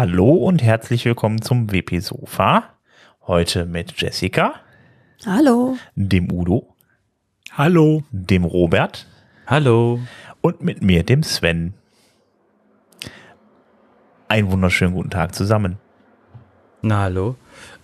Hallo und herzlich willkommen zum WP Sofa. Heute mit Jessica, Hallo. dem Udo, Hallo. dem Robert Hallo. und mit mir, dem Sven. Einen wunderschönen guten Tag zusammen. Na, hallo.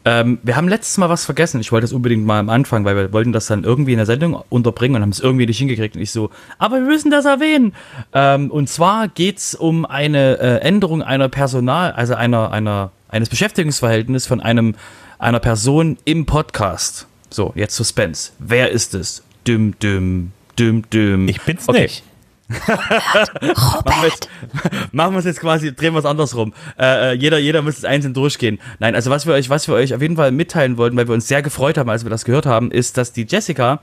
Ähm, wir haben letztes Mal was vergessen. Ich wollte das unbedingt mal am Anfang, weil wir wollten das dann irgendwie in der Sendung unterbringen und haben es irgendwie nicht hingekriegt. Und ich so, aber wir müssen das erwähnen. Ähm, und zwar geht's um eine äh, Änderung einer Personal, also einer, einer, eines Beschäftigungsverhältnisses von einem, einer Person im Podcast. So, jetzt Suspense. Wer ist es? Düm, düm, düm, düm. Ich bin's Okay. nicht. Machen wir jetzt, machen wir es jetzt quasi, drehen wir es andersrum. Äh, äh, jeder, jeder muss es einzeln durchgehen. Nein, also was wir euch, was wir euch auf jeden Fall mitteilen wollten, weil wir uns sehr gefreut haben, als wir das gehört haben, ist, dass die Jessica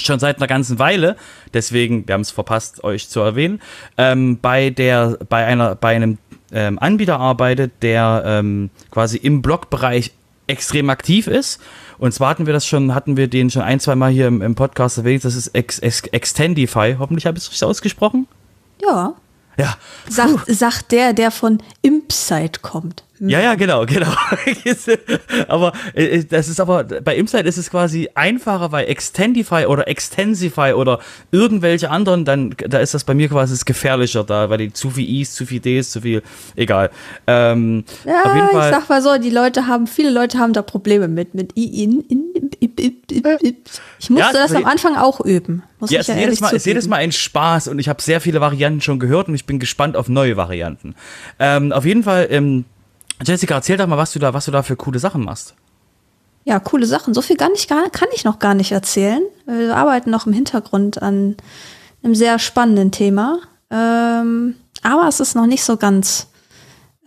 schon seit einer ganzen Weile, deswegen, wir haben es verpasst, euch zu erwähnen, ähm, bei der, bei einer, bei einem ähm, Anbieter arbeitet, der ähm, quasi im Blogbereich extrem aktiv ist. Und zwar hatten wir das schon, hatten wir den schon ein, zwei Mal hier im, im Podcast erwähnt. Das ist Ex, Ex, Extendify. Hoffentlich habe ich es richtig ausgesprochen. Ja. Ja, Sagt, sagt der, der von Impside kommt. Ja, ja, genau, genau. aber äh, das ist aber bei Imside ist es quasi einfacher, weil Extendify oder Extensify oder irgendwelche anderen, dann da ist das bei mir quasi das gefährlicher da, weil die zu viel I's, zu viel D's, zu viel, egal. Ähm, Ja, auf jeden ich Fall. sag mal so, die Leute haben, viele Leute haben da Probleme mit, mit I, in, in, ip, ip, ip. Ich musste Ja, das am Anfang auch üben. Muss Ja, ich ja jedes ehrlich Mal, ist jedes Mal ein Spaß und ich habe sehr viele Varianten schon gehört und ich bin gespannt auf neue Varianten. Ähm, auf jeden Fall, ähm, Jessica, erzähl doch mal, was du da, was du da für coole Sachen machst. Ja, coole Sachen. So viel gar nicht, gar, kann ich noch gar nicht erzählen. Wir arbeiten noch im Hintergrund an einem sehr spannenden Thema. Ähm, aber es ist noch nicht so ganz,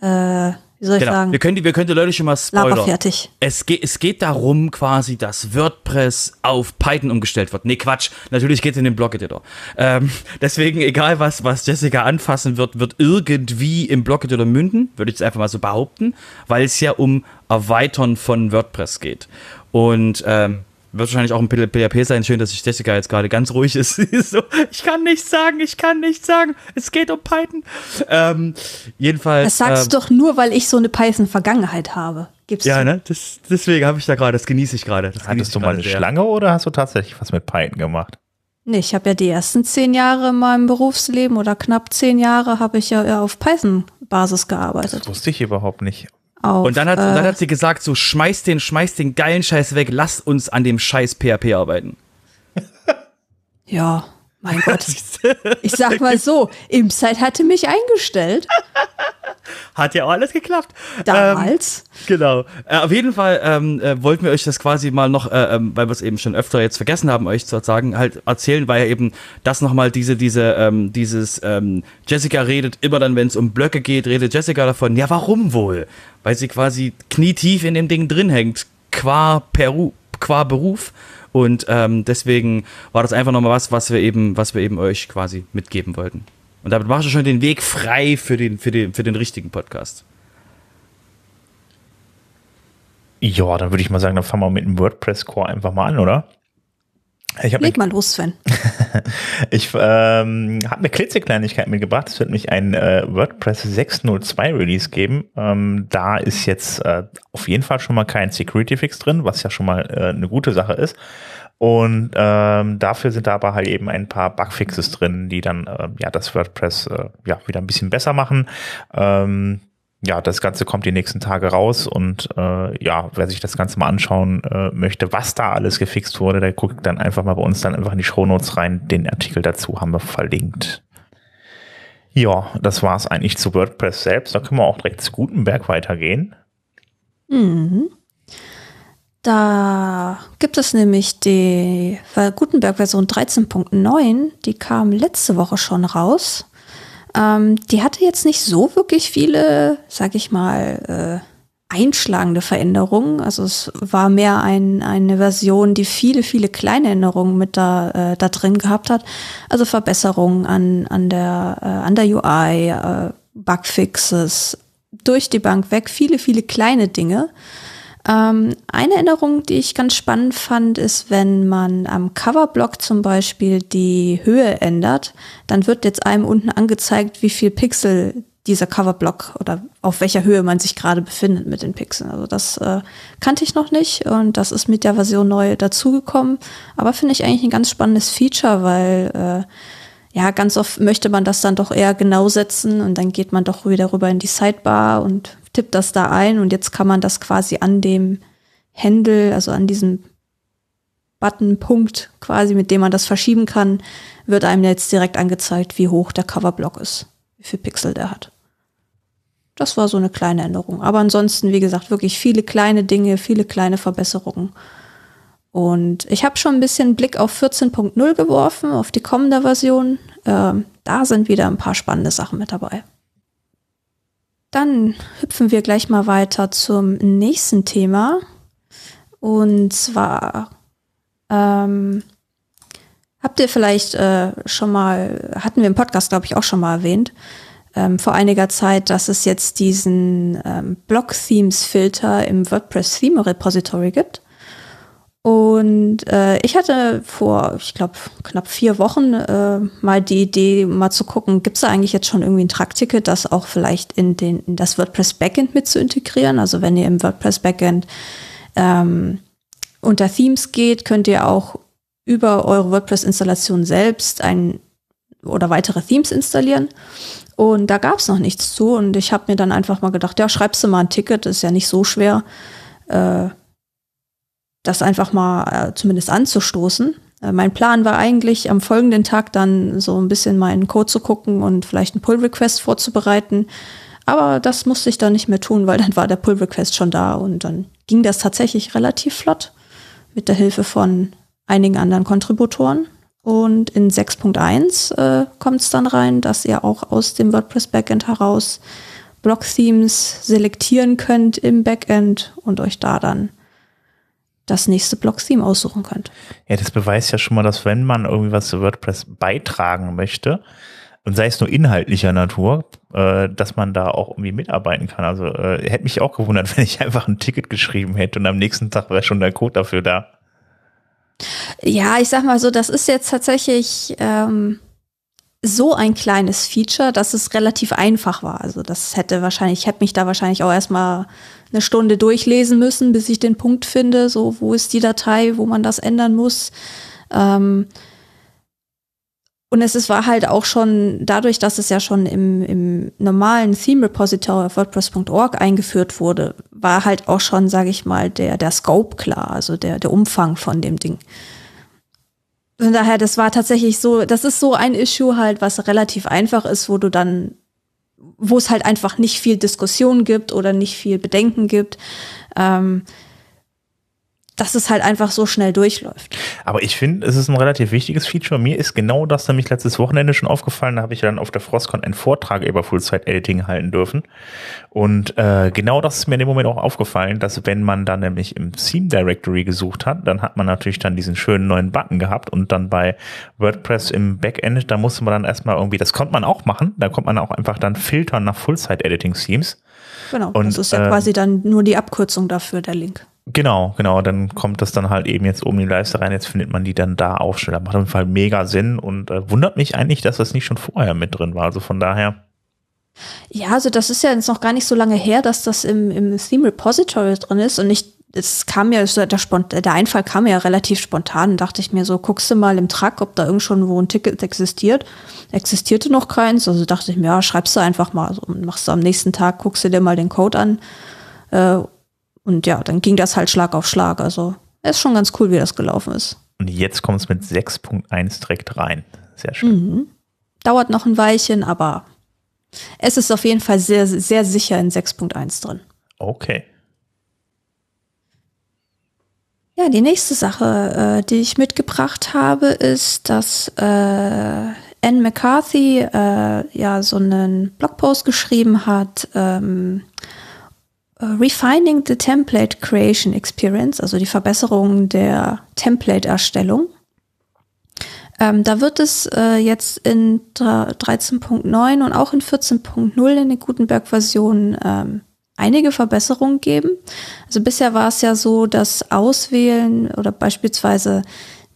äh, wie soll ich Genau. sagen, Wir können die, wir können die Leute schon mal spoilern. laberfertig. Es geht, es geht darum quasi, dass WordPress auf Python umgestellt wird. Nee, Quatsch. Natürlich geht es in den Blog-Editor. Ähm, deswegen, egal was, was Jessica anfassen wird, wird irgendwie im Blog-Editor münden, würde ich jetzt einfach mal so behaupten, weil es ja um Erweitern von WordPress geht. Und ähm, wird wahrscheinlich auch ein PHP sein. Schön, dass sich Jessica jetzt gerade ganz ruhig ist. So, ich kann nichts sagen, ich kann nichts sagen. Es geht um Python. Ähm, jedenfalls. Das sagst ähm, du doch nur, weil ich so eine Python-Vergangenheit habe. Gibst Ja, ne? Das, deswegen habe ich da gerade, das genieße ich gerade. Hattest du mal eine sehr. Schlange oder hast du tatsächlich was mit Python gemacht? Nee, ich habe ja die ersten zehn Jahre in meinem Berufsleben oder knapp zehn Jahre habe ich ja eher auf Python-Basis gearbeitet. Das wusste ich überhaupt nicht. Auf, Und dann hat, äh, dann hat sie gesagt, so schmeiß den, schmeiß den geilen Scheiß weg, lass uns an dem Scheiß PHP arbeiten. Ja, mein Gott. Ich sag mal so, Imside hatte mich eingestellt. Hat ja auch alles geklappt. Damals. Ähm, genau. Äh, auf jeden Fall ähm, äh, wollten wir euch das quasi mal noch, äh, ähm, weil wir es eben schon öfter jetzt vergessen haben, euch zu sagen, halt erzählen, weil ja eben das nochmal diese, diese, ähm, dieses, ähm, Jessica redet immer dann, wenn es um Blöcke geht, redet Jessica davon, ja, warum wohl? Weil sie quasi knietief in dem Ding drin hängt, qua, Peru, qua Beruf. Und ähm, deswegen war das einfach nochmal was, was wir eben, was wir eben euch quasi mitgeben wollten. Und damit machst du schon den Weg frei für den, für den, für den richtigen Podcast. Ja, dann würde ich mal sagen, dann fangen wir mit dem WordPress-Core einfach mal an, oder? Ich habe Leg mal los, Sven. Ich ähm, habe eine klitzekleinigkeit mitgebracht. Es wird nämlich ein äh, WordPress 602 Release geben. Ähm, da ist jetzt äh, auf jeden Fall schon mal kein Security Fix drin, was ja schon mal äh, eine gute Sache ist. Und ähm, dafür sind da aber halt eben ein paar Bugfixes drin, die dann äh, ja das WordPress äh, ja wieder ein bisschen besser machen. Ähm, ja, das Ganze kommt die nächsten Tage raus und äh, ja, wer sich das Ganze mal anschauen äh, möchte, was da alles gefixt wurde, der guckt dann einfach mal bei uns dann einfach in die Shownotes rein. Den Artikel dazu haben wir verlinkt. Ja, das war's eigentlich zu WordPress selbst. Da können wir auch direkt zu Gutenberg weitergehen. Mhm. Da gibt es nämlich die Gutenberg Version 13.9, die kam letzte Woche schon raus. Ähm, die hatte jetzt nicht so wirklich viele, sag ich mal, äh, einschlagende Veränderungen. Also es war mehr ein, eine Version, die viele, viele kleine Änderungen mit da, äh, da drin gehabt hat. Also Verbesserungen an, an, der, äh, an der UI, äh, Bugfixes, durch die Bank weg, viele, viele kleine Dinge. Ähm, eine Änderung, die ich ganz spannend fand, ist, wenn man am Coverblock zum Beispiel die Höhe ändert, dann wird jetzt einem unten angezeigt, wie viel Pixel dieser Coverblock oder auf welcher Höhe man sich gerade befindet mit den Pixeln. Also das äh, kannte ich noch nicht und das ist mit der Version neu dazugekommen. Aber finde ich eigentlich ein ganz spannendes Feature, weil äh, ja, ganz oft möchte man das dann doch eher genau setzen und dann geht man doch wieder rüber in die Sidebar und tippt das da ein und jetzt kann man das quasi an dem Händel, also an diesem Buttonpunkt quasi, mit dem man das verschieben kann, wird einem jetzt direkt angezeigt, wie hoch der Coverblock ist, wie viel Pixel der hat. Das war so eine kleine Änderung. Aber ansonsten, wie gesagt, wirklich viele kleine Dinge, viele kleine Verbesserungen. Und ich habe schon ein bisschen Blick auf 14.0 geworfen, auf die kommende Version. Ähm, da sind wieder ein paar spannende Sachen mit dabei. Dann hüpfen wir gleich mal weiter zum nächsten Thema. Und zwar ähm, habt ihr vielleicht äh, schon mal, hatten wir im Podcast, glaube ich, auch schon mal erwähnt, ähm, vor einiger Zeit, dass es jetzt diesen ähm, Block-Themes-Filter im WordPress-Theme-Repository gibt. Und äh, ich hatte vor, ich glaube, knapp vier Wochen äh, mal die Idee, mal zu gucken, gibt es da eigentlich jetzt schon irgendwie ein Trackticket, das auch vielleicht in, den, in das WordPress Backend mit zu integrieren? Also wenn ihr im WordPress Backend ähm, unter Themes geht, könnt ihr auch über eure WordPress-Installation selbst ein oder weitere Themes installieren. Und da gab es noch nichts zu. Und ich habe mir dann einfach mal gedacht, ja, schreibst du mal ein Ticket, ist ja nicht so schwer, äh, das einfach mal äh, zumindest anzustoßen. Äh, mein Plan war eigentlich, am folgenden Tag dann so ein bisschen meinen Code zu gucken und vielleicht einen Pull-Request vorzubereiten. Aber das musste ich dann nicht mehr tun, weil dann war der Pull-Request schon da und dann ging das tatsächlich relativ flott mit der Hilfe von einigen anderen Kontributoren. Und in 6.1 äh, kommt es dann rein, dass ihr auch aus dem WordPress Backend heraus Block-Themes selektieren könnt im Backend und euch da dann das nächste Block-Theme aussuchen könnt. Ja, das beweist ja schon mal, dass wenn man irgendwie was zu WordPress beitragen möchte, und sei es nur inhaltlicher Natur, äh, dass man da auch irgendwie mitarbeiten kann. Also äh, hätte mich auch gewundert, wenn ich einfach ein Ticket geschrieben hätte und am nächsten Tag wäre schon der Code dafür da. Ja, ich sag mal so, das ist jetzt tatsächlich ähm, so ein kleines Feature, dass es relativ einfach war. Also das hätte wahrscheinlich, ich hätte mich da wahrscheinlich auch erstmal eine Stunde durchlesen müssen, bis ich den Punkt finde, so wo ist die Datei, wo man das ändern muss. Ähm, und es ist, war halt auch schon dadurch, dass es ja schon im, im normalen Theme Repository auf WordPress.org eingeführt wurde, war halt auch schon, sage ich mal, der, der Scope klar, also der, der Umfang von dem Ding. Von daher, das war tatsächlich so, das ist so ein Issue halt, was relativ einfach ist, wo du dann, wo es halt einfach nicht viel Diskussion gibt oder nicht viel Bedenken gibt. Ähm, dass es halt einfach so schnell durchläuft. Aber ich finde, es ist ein relativ wichtiges Feature. Mir ist genau das nämlich letztes Wochenende schon aufgefallen. Da habe ich dann auf der Frostcon einen Vortrag über Full-Site-Editing halten dürfen. Und äh, genau das ist mir in dem Moment auch aufgefallen, dass wenn man dann nämlich im Theme Directory gesucht hat, dann hat man natürlich dann diesen schönen neuen Button gehabt und dann bei WordPress im Backend, da musste man dann erstmal irgendwie, das konnte man auch machen, da konnte man auch einfach dann filtern nach Full-Site-Editing-Themes. Genau, und, das ist ja äh, quasi dann nur die Abkürzung dafür, der Link. Genau, genau. Dann kommt das dann halt eben jetzt oben in die Leiste rein. Jetzt findet man die dann da. Das macht auf jeden Fall mega Sinn und äh, wundert mich eigentlich, dass das nicht schon vorher mit drin war. Also von daher. Ja, also das ist ja jetzt noch gar nicht so lange her, dass das im, im Theme Repository drin ist und ich, es kam ja, der, der Einfall kam ja relativ spontan. Dachte ich mir so, guckst du mal im Truck, ob da irgend schon wo ein Ticket existiert. Existierte noch keins. Also dachte ich mir, ja, schreibst du einfach mal. Also machst du am nächsten Tag, guckst du dir mal den Code an. Äh, und ja, dann ging das halt Schlag auf Schlag. Also ist schon ganz cool, wie das gelaufen ist. Und jetzt kommt es mit 6.1 direkt rein. Sehr schön. Mhm. Dauert noch ein Weilchen, aber es ist auf jeden Fall sehr, sehr sicher in 6.1 drin. Okay. Ja, die nächste Sache, äh, die ich mitgebracht habe, ist, dass äh, Anne McCarthy äh, ja so einen Blogpost geschrieben hat, ähm, refining the Template Creation Experience, also die Verbesserung der Template-Erstellung. Ähm, da wird es äh, jetzt in 13.9 und auch in 14.0 in der Gutenberg-Version ähm, einige Verbesserungen geben. Also bisher war es ja so, dass Auswählen oder beispielsweise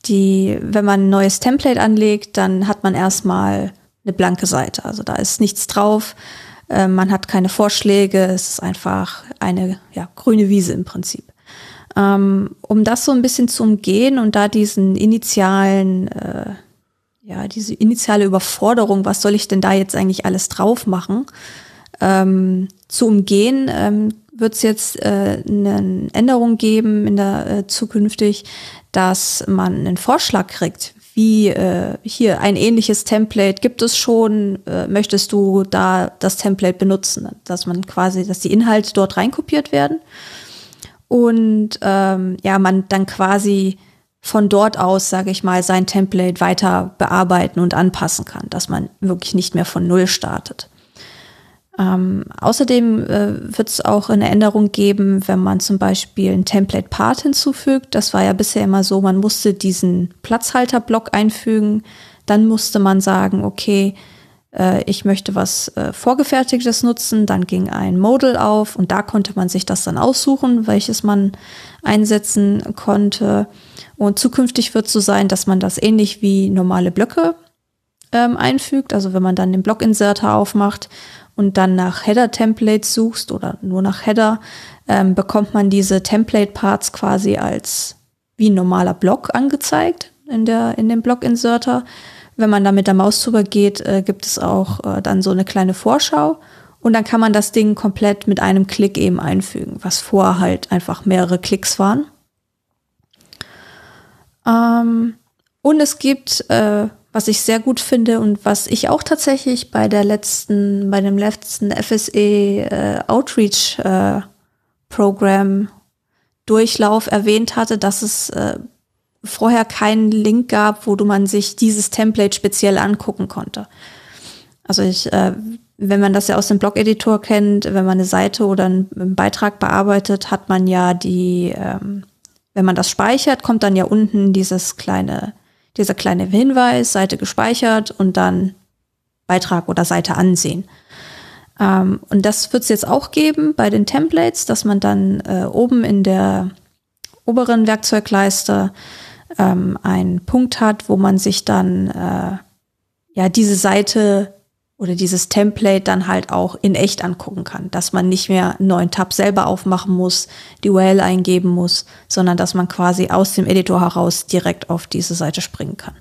die, wenn man ein neues Template anlegt, dann hat man erstmal eine blanke Seite. Also da ist nichts drauf Äh, man hat keine Vorschläge, es ist einfach eine ja, grüne Wiese im Prinzip. Ähm, um das so ein bisschen zu umgehen und da diesen initialen, äh, ja, diese initiale Überforderung, was soll ich denn da jetzt eigentlich alles drauf machen, ähm, zu umgehen, ähm, wird es jetzt äh, eine Änderung geben in der äh, zukünftig, dass man einen Vorschlag kriegt, wie äh, hier ein ähnliches Template gibt es schon, äh, möchtest du da das Template benutzen, dass man quasi, dass die Inhalte dort reinkopiert werden und ähm, ja, man dann quasi von dort aus, sage ich mal, sein Template weiter bearbeiten und anpassen kann, dass man wirklich nicht mehr von Null startet. Ähm, außerdem äh, wird es auch eine Änderung geben, wenn man zum Beispiel ein Template-Part hinzufügt. Das war ja bisher immer so, man musste diesen Platzhalterblock einfügen. Dann musste man sagen, okay, äh, ich möchte was äh, Vorgefertigtes nutzen. Dann ging ein Modal auf und da konnte man sich das dann aussuchen, welches man einsetzen konnte. Und zukünftig wird es so sein, dass man das ähnlich wie normale Blöcke ähm, einfügt. Also wenn man dann den Block-Inserter aufmacht und dann nach Header-Templates suchst oder nur nach Header, ähm, bekommt man diese Template-Parts quasi als wie ein normaler Block angezeigt in, der, in dem Block-Inserter. Wenn man da mit der Maus drüber geht, äh, gibt es auch äh, dann so eine kleine Vorschau. Und dann kann man das Ding komplett mit einem Klick eben einfügen, was vorher halt einfach mehrere Klicks waren. Ähm, und es gibt äh, was ich sehr gut finde und was ich auch tatsächlich bei der letzten, bei dem letzten FSE äh, Outreach äh, Program Durchlauf erwähnt hatte, dass es äh, vorher keinen Link gab, wo du man sich dieses Template speziell angucken konnte. Also ich, äh, wenn man das ja aus dem Blog-Editor kennt, wenn man eine Seite oder einen, einen Beitrag bearbeitet, hat man ja die, ähm, wenn man das speichert, kommt dann ja unten dieses kleine dieser kleine Hinweis, Seite gespeichert und dann Beitrag oder Seite ansehen. Ähm, und das wird es jetzt auch geben bei den Templates, dass man dann äh, oben in der oberen Werkzeugleiste ähm, einen Punkt hat, wo man sich dann äh, ja diese Seite oder dieses Template dann halt auch in echt angucken kann, dass man nicht mehr einen neuen Tab selber aufmachen muss, die URL eingeben muss, sondern dass man quasi aus dem Editor heraus direkt auf diese Seite springen kann.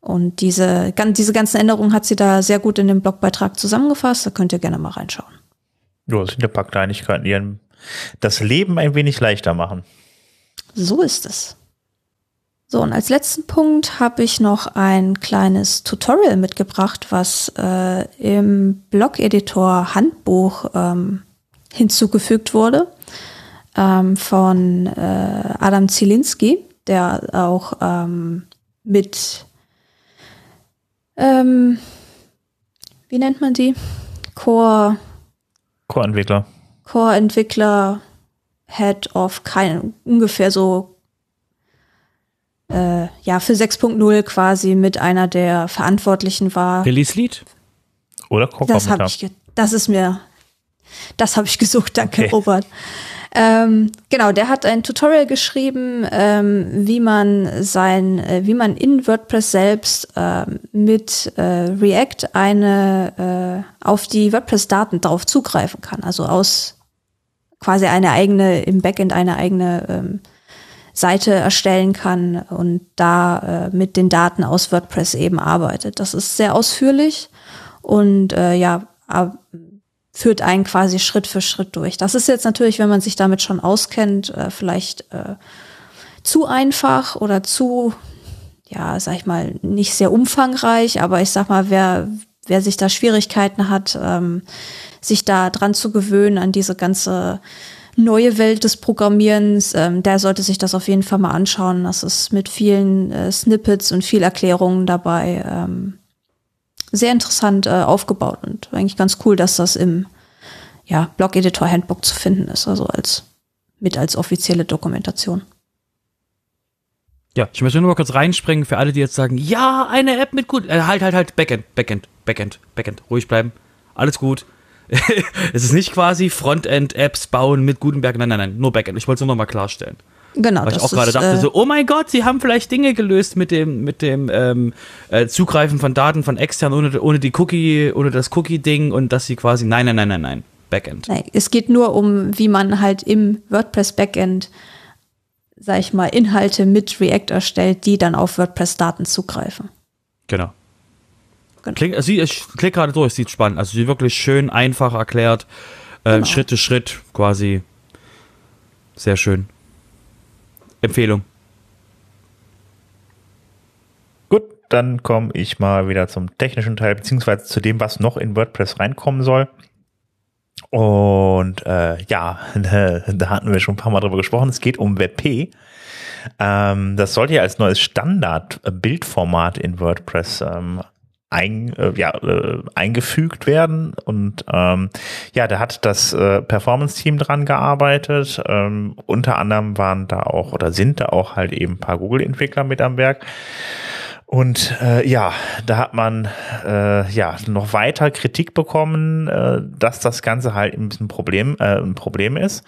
Und diese, diese ganzen Änderungen hat sie da sehr gut in dem Blogbeitrag zusammengefasst, da könnt ihr gerne mal reinschauen. Ja, das sind ein paar Kleinigkeiten, die das Leben ein wenig leichter machen. So ist es. So, und als letzten Punkt habe ich noch ein kleines Tutorial mitgebracht, was äh, im Blog-Editor Handbuch ähm, hinzugefügt wurde ähm, von äh, Adam Zielinski, der auch ähm, mit, ähm, wie nennt man die? Core. Core-Entwickler. Core-Entwickler, Head of, kein, ungefähr so äh, ja, für 6.0 quasi mit einer der Verantwortlichen war. Release Lead? Oder Das habe ich, das ist mir, das habe ich gesucht, danke okay. Robert. Ähm, genau, der hat ein Tutorial geschrieben, ähm, wie man sein, äh, wie man in WordPress selbst äh, mit äh, React eine äh, auf die WordPress-Daten darauf zugreifen kann. Also aus quasi eine eigene, im Backend eine eigene ähm, Seite erstellen kann und da äh, mit den Daten aus WordPress eben arbeitet. Das ist sehr ausführlich und äh, ja, führt einen quasi Schritt für Schritt durch. Das ist jetzt natürlich, wenn man sich damit schon auskennt, äh, vielleicht äh, zu einfach oder zu, ja, sag ich mal, nicht sehr umfangreich, aber ich sag mal, wer, wer sich da Schwierigkeiten hat, ähm, sich da dran zu gewöhnen an diese ganze neue Welt des Programmierens, ähm, der sollte sich das auf jeden Fall mal anschauen. Das ist mit vielen äh, Snippets und viel Erklärungen dabei ähm, sehr interessant äh, aufgebaut und eigentlich ganz cool, dass das im ja, Blog-Editor Handbook zu finden ist, also als mit als offizielle Dokumentation. Ja, ich möchte nur mal kurz reinspringen für alle, die jetzt sagen, ja, eine App mit gut, äh, halt, halt, halt, Backend, Backend, Backend, Backend, ruhig bleiben, alles gut. es ist nicht quasi Frontend-Apps bauen mit Gutenberg. Nein, nein, nein, nur Backend. Ich wollte es nur noch mal klarstellen. Genau. Weil ich auch gerade dachte, äh, so, oh mein Gott, sie haben vielleicht Dinge gelöst mit dem, mit dem ähm, äh, Zugreifen von Daten von extern ohne, ohne die Cookie, ohne das Cookie-Ding und dass sie quasi, nein, nein, nein, nein, nein, Backend. Nein, es geht nur um, wie man halt im WordPress-Backend, sag ich mal, Inhalte mit React erstellt, die dann auf WordPress-Daten zugreifen. Genau. Genau. Klingt, also ich klicke gerade durch, sieht spannend. Also sie wirklich schön einfach erklärt, äh, genau. Schritt für Schritt quasi. Sehr schön. Empfehlung. Gut, dann komme ich mal wieder zum technischen Teil, beziehungsweise zu dem, was noch in WordPress reinkommen soll. Und äh, ja, da hatten wir schon ein paar Mal drüber gesprochen. Es geht um WebP. Ähm, das sollte ja als neues Standard-Bildformat in WordPress ähm, ein, äh, ja, äh, eingefügt werden. Und ähm, ja, da hat das äh, Performance-Team dran gearbeitet. Ähm, unter anderem waren da auch oder sind da auch halt eben ein paar Google-Entwickler mit am Werk. Und äh, ja, da hat man äh, ja noch weiter Kritik bekommen, äh, dass das Ganze halt ein bisschen Problem, äh, ein Problem ist.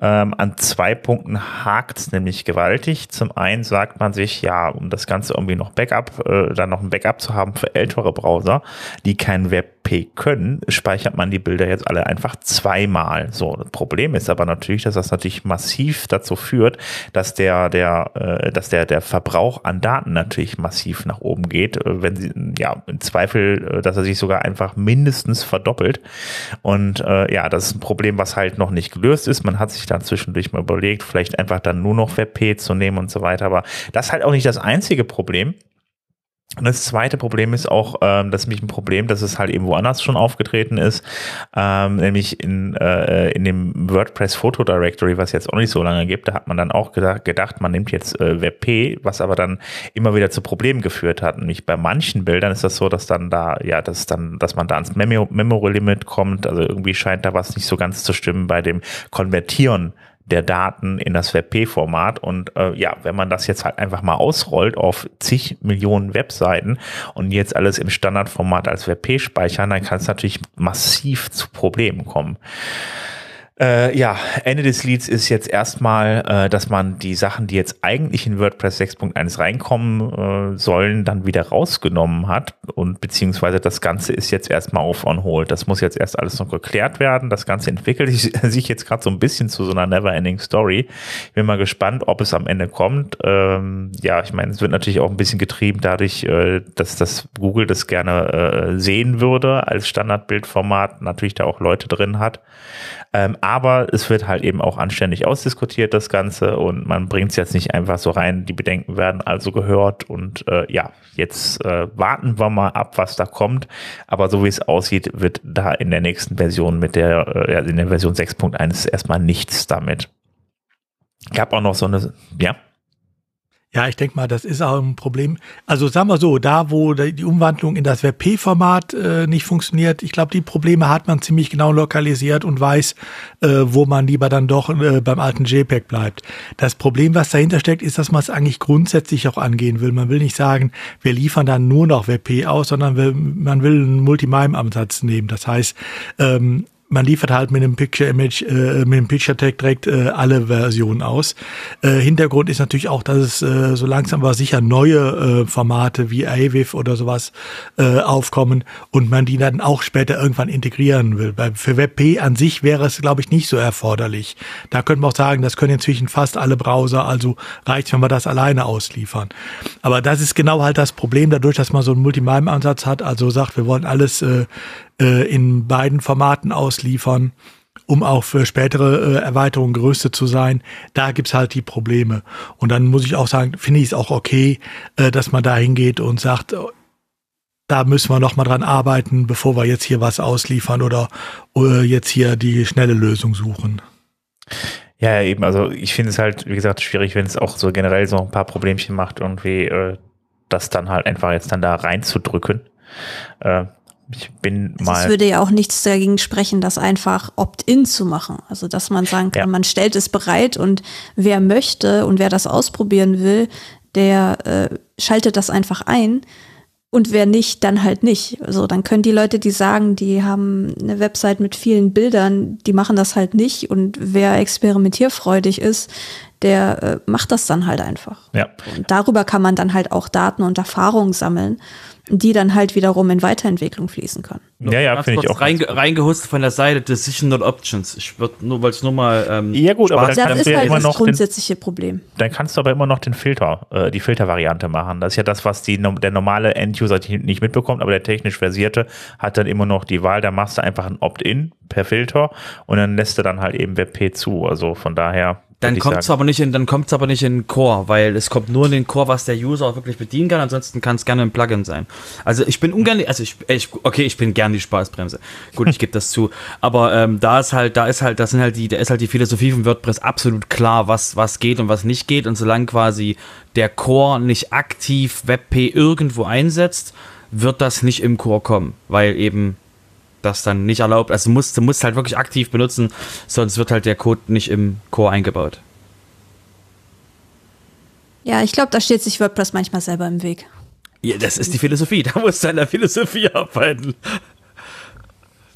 Ähm, an zwei Punkten hakt es nämlich gewaltig. Zum einen sagt man sich, ja, um das Ganze irgendwie noch Backup, äh, dann noch ein Backup zu haben für ältere Browser, die kein WebP können, speichert man die Bilder jetzt alle einfach zweimal. So, das Problem ist aber natürlich, dass das natürlich massiv dazu führt, dass der, der, äh, dass der, der Verbrauch an Daten natürlich massiv nach oben geht, äh, wenn sie, ja, im Zweifel, äh, dass er sich sogar einfach mindestens verdoppelt. Und äh, ja, das ist ein Problem, was halt noch nicht gelöst ist. Man hat sich dann zwischendurch mal überlegt, vielleicht einfach dann nur noch WebP zu nehmen und so weiter. Aber das ist halt auch nicht das einzige Problem. Und das zweite Problem ist auch, ähm, das ist mich ein Problem, dass es halt eben woanders schon aufgetreten ist, ähm, nämlich in, äh, in dem WordPress Photo Directory, was jetzt auch nicht so lange gibt. Da hat man dann auch gedacht, gedacht man nimmt jetzt äh, WebP, was aber dann immer wieder zu Problemen geführt hat. Nämlich bei manchen Bildern ist das so, dass dann da, ja, dass dann, dass man da ans Memory Limit kommt. Also irgendwie scheint da was nicht so ganz zu stimmen bei dem Konvertieren der Daten in das WebP-Format. Und äh, ja, wenn man das jetzt halt einfach mal ausrollt auf zig Millionen Webseiten und jetzt alles im Standardformat als WebP speichern, dann kann es natürlich massiv zu Problemen kommen. Äh, ja, Ende des Lieds ist jetzt erstmal, äh, dass man die Sachen, die jetzt eigentlich in WordPress 6.1 reinkommen äh, sollen, dann wieder rausgenommen hat und beziehungsweise das Ganze ist jetzt erstmal auf on hold. Das muss jetzt erst alles noch geklärt werden. Das Ganze entwickelt sich jetzt gerade so ein bisschen zu so einer never-ending Story. Ich bin mal gespannt, ob es am Ende kommt. Ähm, ja, ich meine, es wird natürlich auch ein bisschen getrieben dadurch, äh, dass das Google das gerne äh, sehen würde als Standardbildformat, natürlich da auch Leute drin hat. Ähm, aber es wird halt eben auch anständig ausdiskutiert, das Ganze, und man bringt es jetzt nicht einfach so rein. Die Bedenken werden also gehört und äh, ja, jetzt äh, warten wir mal ab, was da kommt. Aber so wie es aussieht, wird da in der nächsten Version mit der, äh, in der Version 6.1 erstmal nichts damit. Gab auch noch so eine, ja. Ja, ich denke mal, das ist auch ein Problem. Also sagen wir so, da wo die Umwandlung in das WebP-Format äh, nicht funktioniert, ich glaube, die Probleme hat man ziemlich genau lokalisiert und weiß, äh, wo man lieber dann doch äh, beim alten JPEG bleibt. Das Problem, was dahinter steckt, ist, dass man es eigentlich grundsätzlich auch angehen will. Man will nicht sagen, wir liefern dann nur noch WebP aus, sondern wir, man will einen Multimime-Ansatz nehmen. Das heißt, ähm, man liefert halt mit einem Picture Image, äh, mit dem Picture Tag direkt äh, alle Versionen aus. Äh, Hintergrund ist natürlich auch, dass es äh, so langsam aber sicher neue äh, Formate wie AVIF oder sowas äh, aufkommen und man die dann auch später irgendwann integrieren will. Bei, für WebP an sich wäre es, glaube ich, nicht so erforderlich. Da könnte man auch sagen, das können inzwischen fast alle Browser, also reicht, wenn wir das alleine ausliefern. Aber das ist genau halt das Problem, dadurch, dass man so einen Multimime-Ansatz hat, also sagt, wir wollen alles äh, äh, in beiden Formaten ausliefern, um auch für spätere äh, Erweiterungen gerüstet zu sein. Da gibt's halt die Probleme. Und dann muss ich auch sagen, finde ich es auch okay, äh, dass man da hingeht und sagt, da müssen wir noch mal dran arbeiten, bevor wir jetzt hier was ausliefern oder äh, jetzt hier die schnelle Lösung suchen. Ja, eben, also ich finde es halt, wie gesagt, schwierig, wenn es auch so generell so ein paar Problemchen macht, irgendwie äh, das dann halt einfach jetzt dann da reinzudrücken. Äh, ich bin also mal. Es würde ja auch nichts dagegen sprechen, das einfach opt-in zu machen. Also, dass man sagen kann, ja. man stellt es bereit und wer möchte und wer das ausprobieren will, der äh, schaltet das einfach ein. Und wer nicht, dann halt nicht. Also dann können die Leute, die sagen, die haben eine Website mit vielen Bildern, die machen das halt nicht. Und wer experimentierfreudig ist, der äh, macht das dann halt einfach. Ja. Und darüber kann man dann halt auch Daten und Erfahrungen sammeln die dann halt wiederum in Weiterentwicklung fließen können. Ja, ja, finde ich auch. Reinge reingehost von der Seite Decision Options. Ich würde nur, weil es nur mal. Ähm, ja, gut, aber dann das ist ja halt immer das grundsätzliche den, Problem. Dann kannst du aber immer noch den Filter, äh, die Filtervariante machen. Das ist ja das, was die, der normale End-User nicht mitbekommt, aber der technisch versierte hat dann immer noch die Wahl. Da machst du einfach ein Opt-in per Filter und dann lässt du dann halt eben WebP zu. Also von daher dann kommt es aber nicht in, dann kommt es aber nicht in Core, weil es kommt nur in den Core, was der User auch wirklich bedienen kann. Ansonsten kann es gerne ein Plugin sein. Also ich bin ungern, also ich, ich okay, ich bin gern die Spaßbremse. Gut, ich gebe das zu. Aber ähm, da ist halt, da ist halt, das sind halt die, da ist halt die Philosophie von WordPress absolut klar, was was geht und was nicht geht. Und solange quasi der Core nicht aktiv WebP irgendwo einsetzt, wird das nicht im Core kommen, weil eben das dann nicht erlaubt. Also du musst, du musst halt wirklich aktiv benutzen, sonst wird halt der Code nicht im Core eingebaut. Ja, ich glaube, da steht sich WordPress manchmal selber im Weg. Ja, das ist die Philosophie. Da musst du an der Philosophie arbeiten.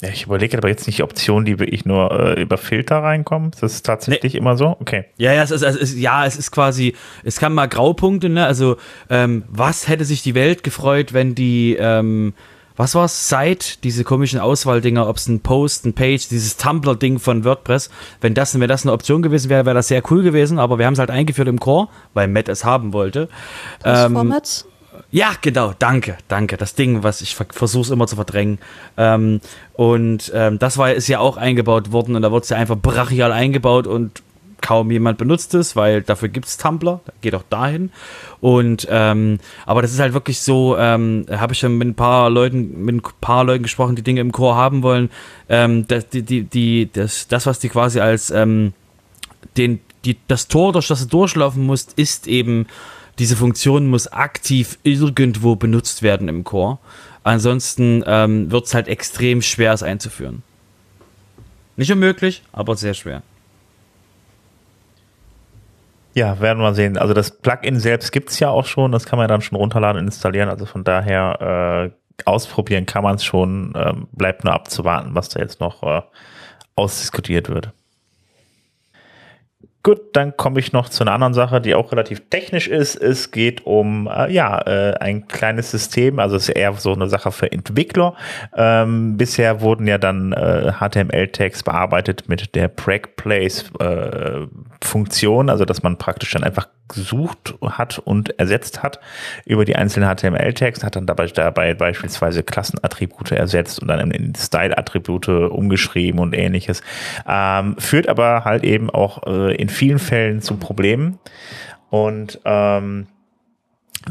Ja, ich überlege aber jetzt nicht Optionen, die wirklich nur äh, über Filter reinkommen. Ist das tatsächlich nee. immer so? Okay. Ja, ja, es ist, es ist, ja, es ist quasi, es kann mal Graupunkte, ne? Also, ähm, was hätte sich die Welt gefreut, wenn die, ähm, was war's, Site, diese komischen Auswahldinger, ob es ein Post, ein Page, dieses Tumblr-Ding von WordPress, wenn das, wenn das eine Option gewesen wäre, wäre das sehr cool gewesen, aber wir haben es halt eingeführt im Core, weil Matt es haben wollte. Ähm, ja, genau, danke, danke. Das Ding, was ich versuche es immer zu verdrängen. Ähm, und ähm, das war ist ja auch eingebaut worden und da wurde es ja einfach brachial eingebaut und kaum jemand benutzt es, weil dafür gibt es Tumblr, geht auch dahin. Und ähm, aber das ist halt wirklich so, ähm, habe ich schon mit ein paar Leuten, mit ein paar Leuten gesprochen, die Dinge im Core haben wollen. Ähm, das, die, die, die, das, das, was die quasi als ähm, den, die, das Tor, durch das du durchlaufen musst, ist eben, diese Funktion muss aktiv irgendwo benutzt werden im Core. Ansonsten ähm, wird es halt extrem schwer, es einzuführen. Nicht unmöglich, aber sehr schwer. Ja, werden wir sehen. Also das Plugin selbst gibt's ja auch schon, das kann man dann schon runterladen und installieren. Also von daher äh, ausprobieren kann man es schon. Ähm, bleibt nur abzuwarten, was da jetzt noch äh, ausdiskutiert wird. Gut, dann komme ich noch zu einer anderen Sache, die auch relativ technisch ist. Es geht um äh, ja äh, ein kleines System, also es ist eher so eine Sache für Entwickler. Ähm, bisher wurden ja dann äh, HTML-Tags bearbeitet mit der Preg Place äh, Funktion, also dass man praktisch dann einfach gesucht hat und ersetzt hat über die einzelnen HTML-Tags, hat dann dabei, dabei beispielsweise Klassenattribute ersetzt und dann in Style-Attribute umgeschrieben und ähnliches. Ähm, führt aber halt eben auch äh, in vielen Fällen zu Problemen. Und ähm,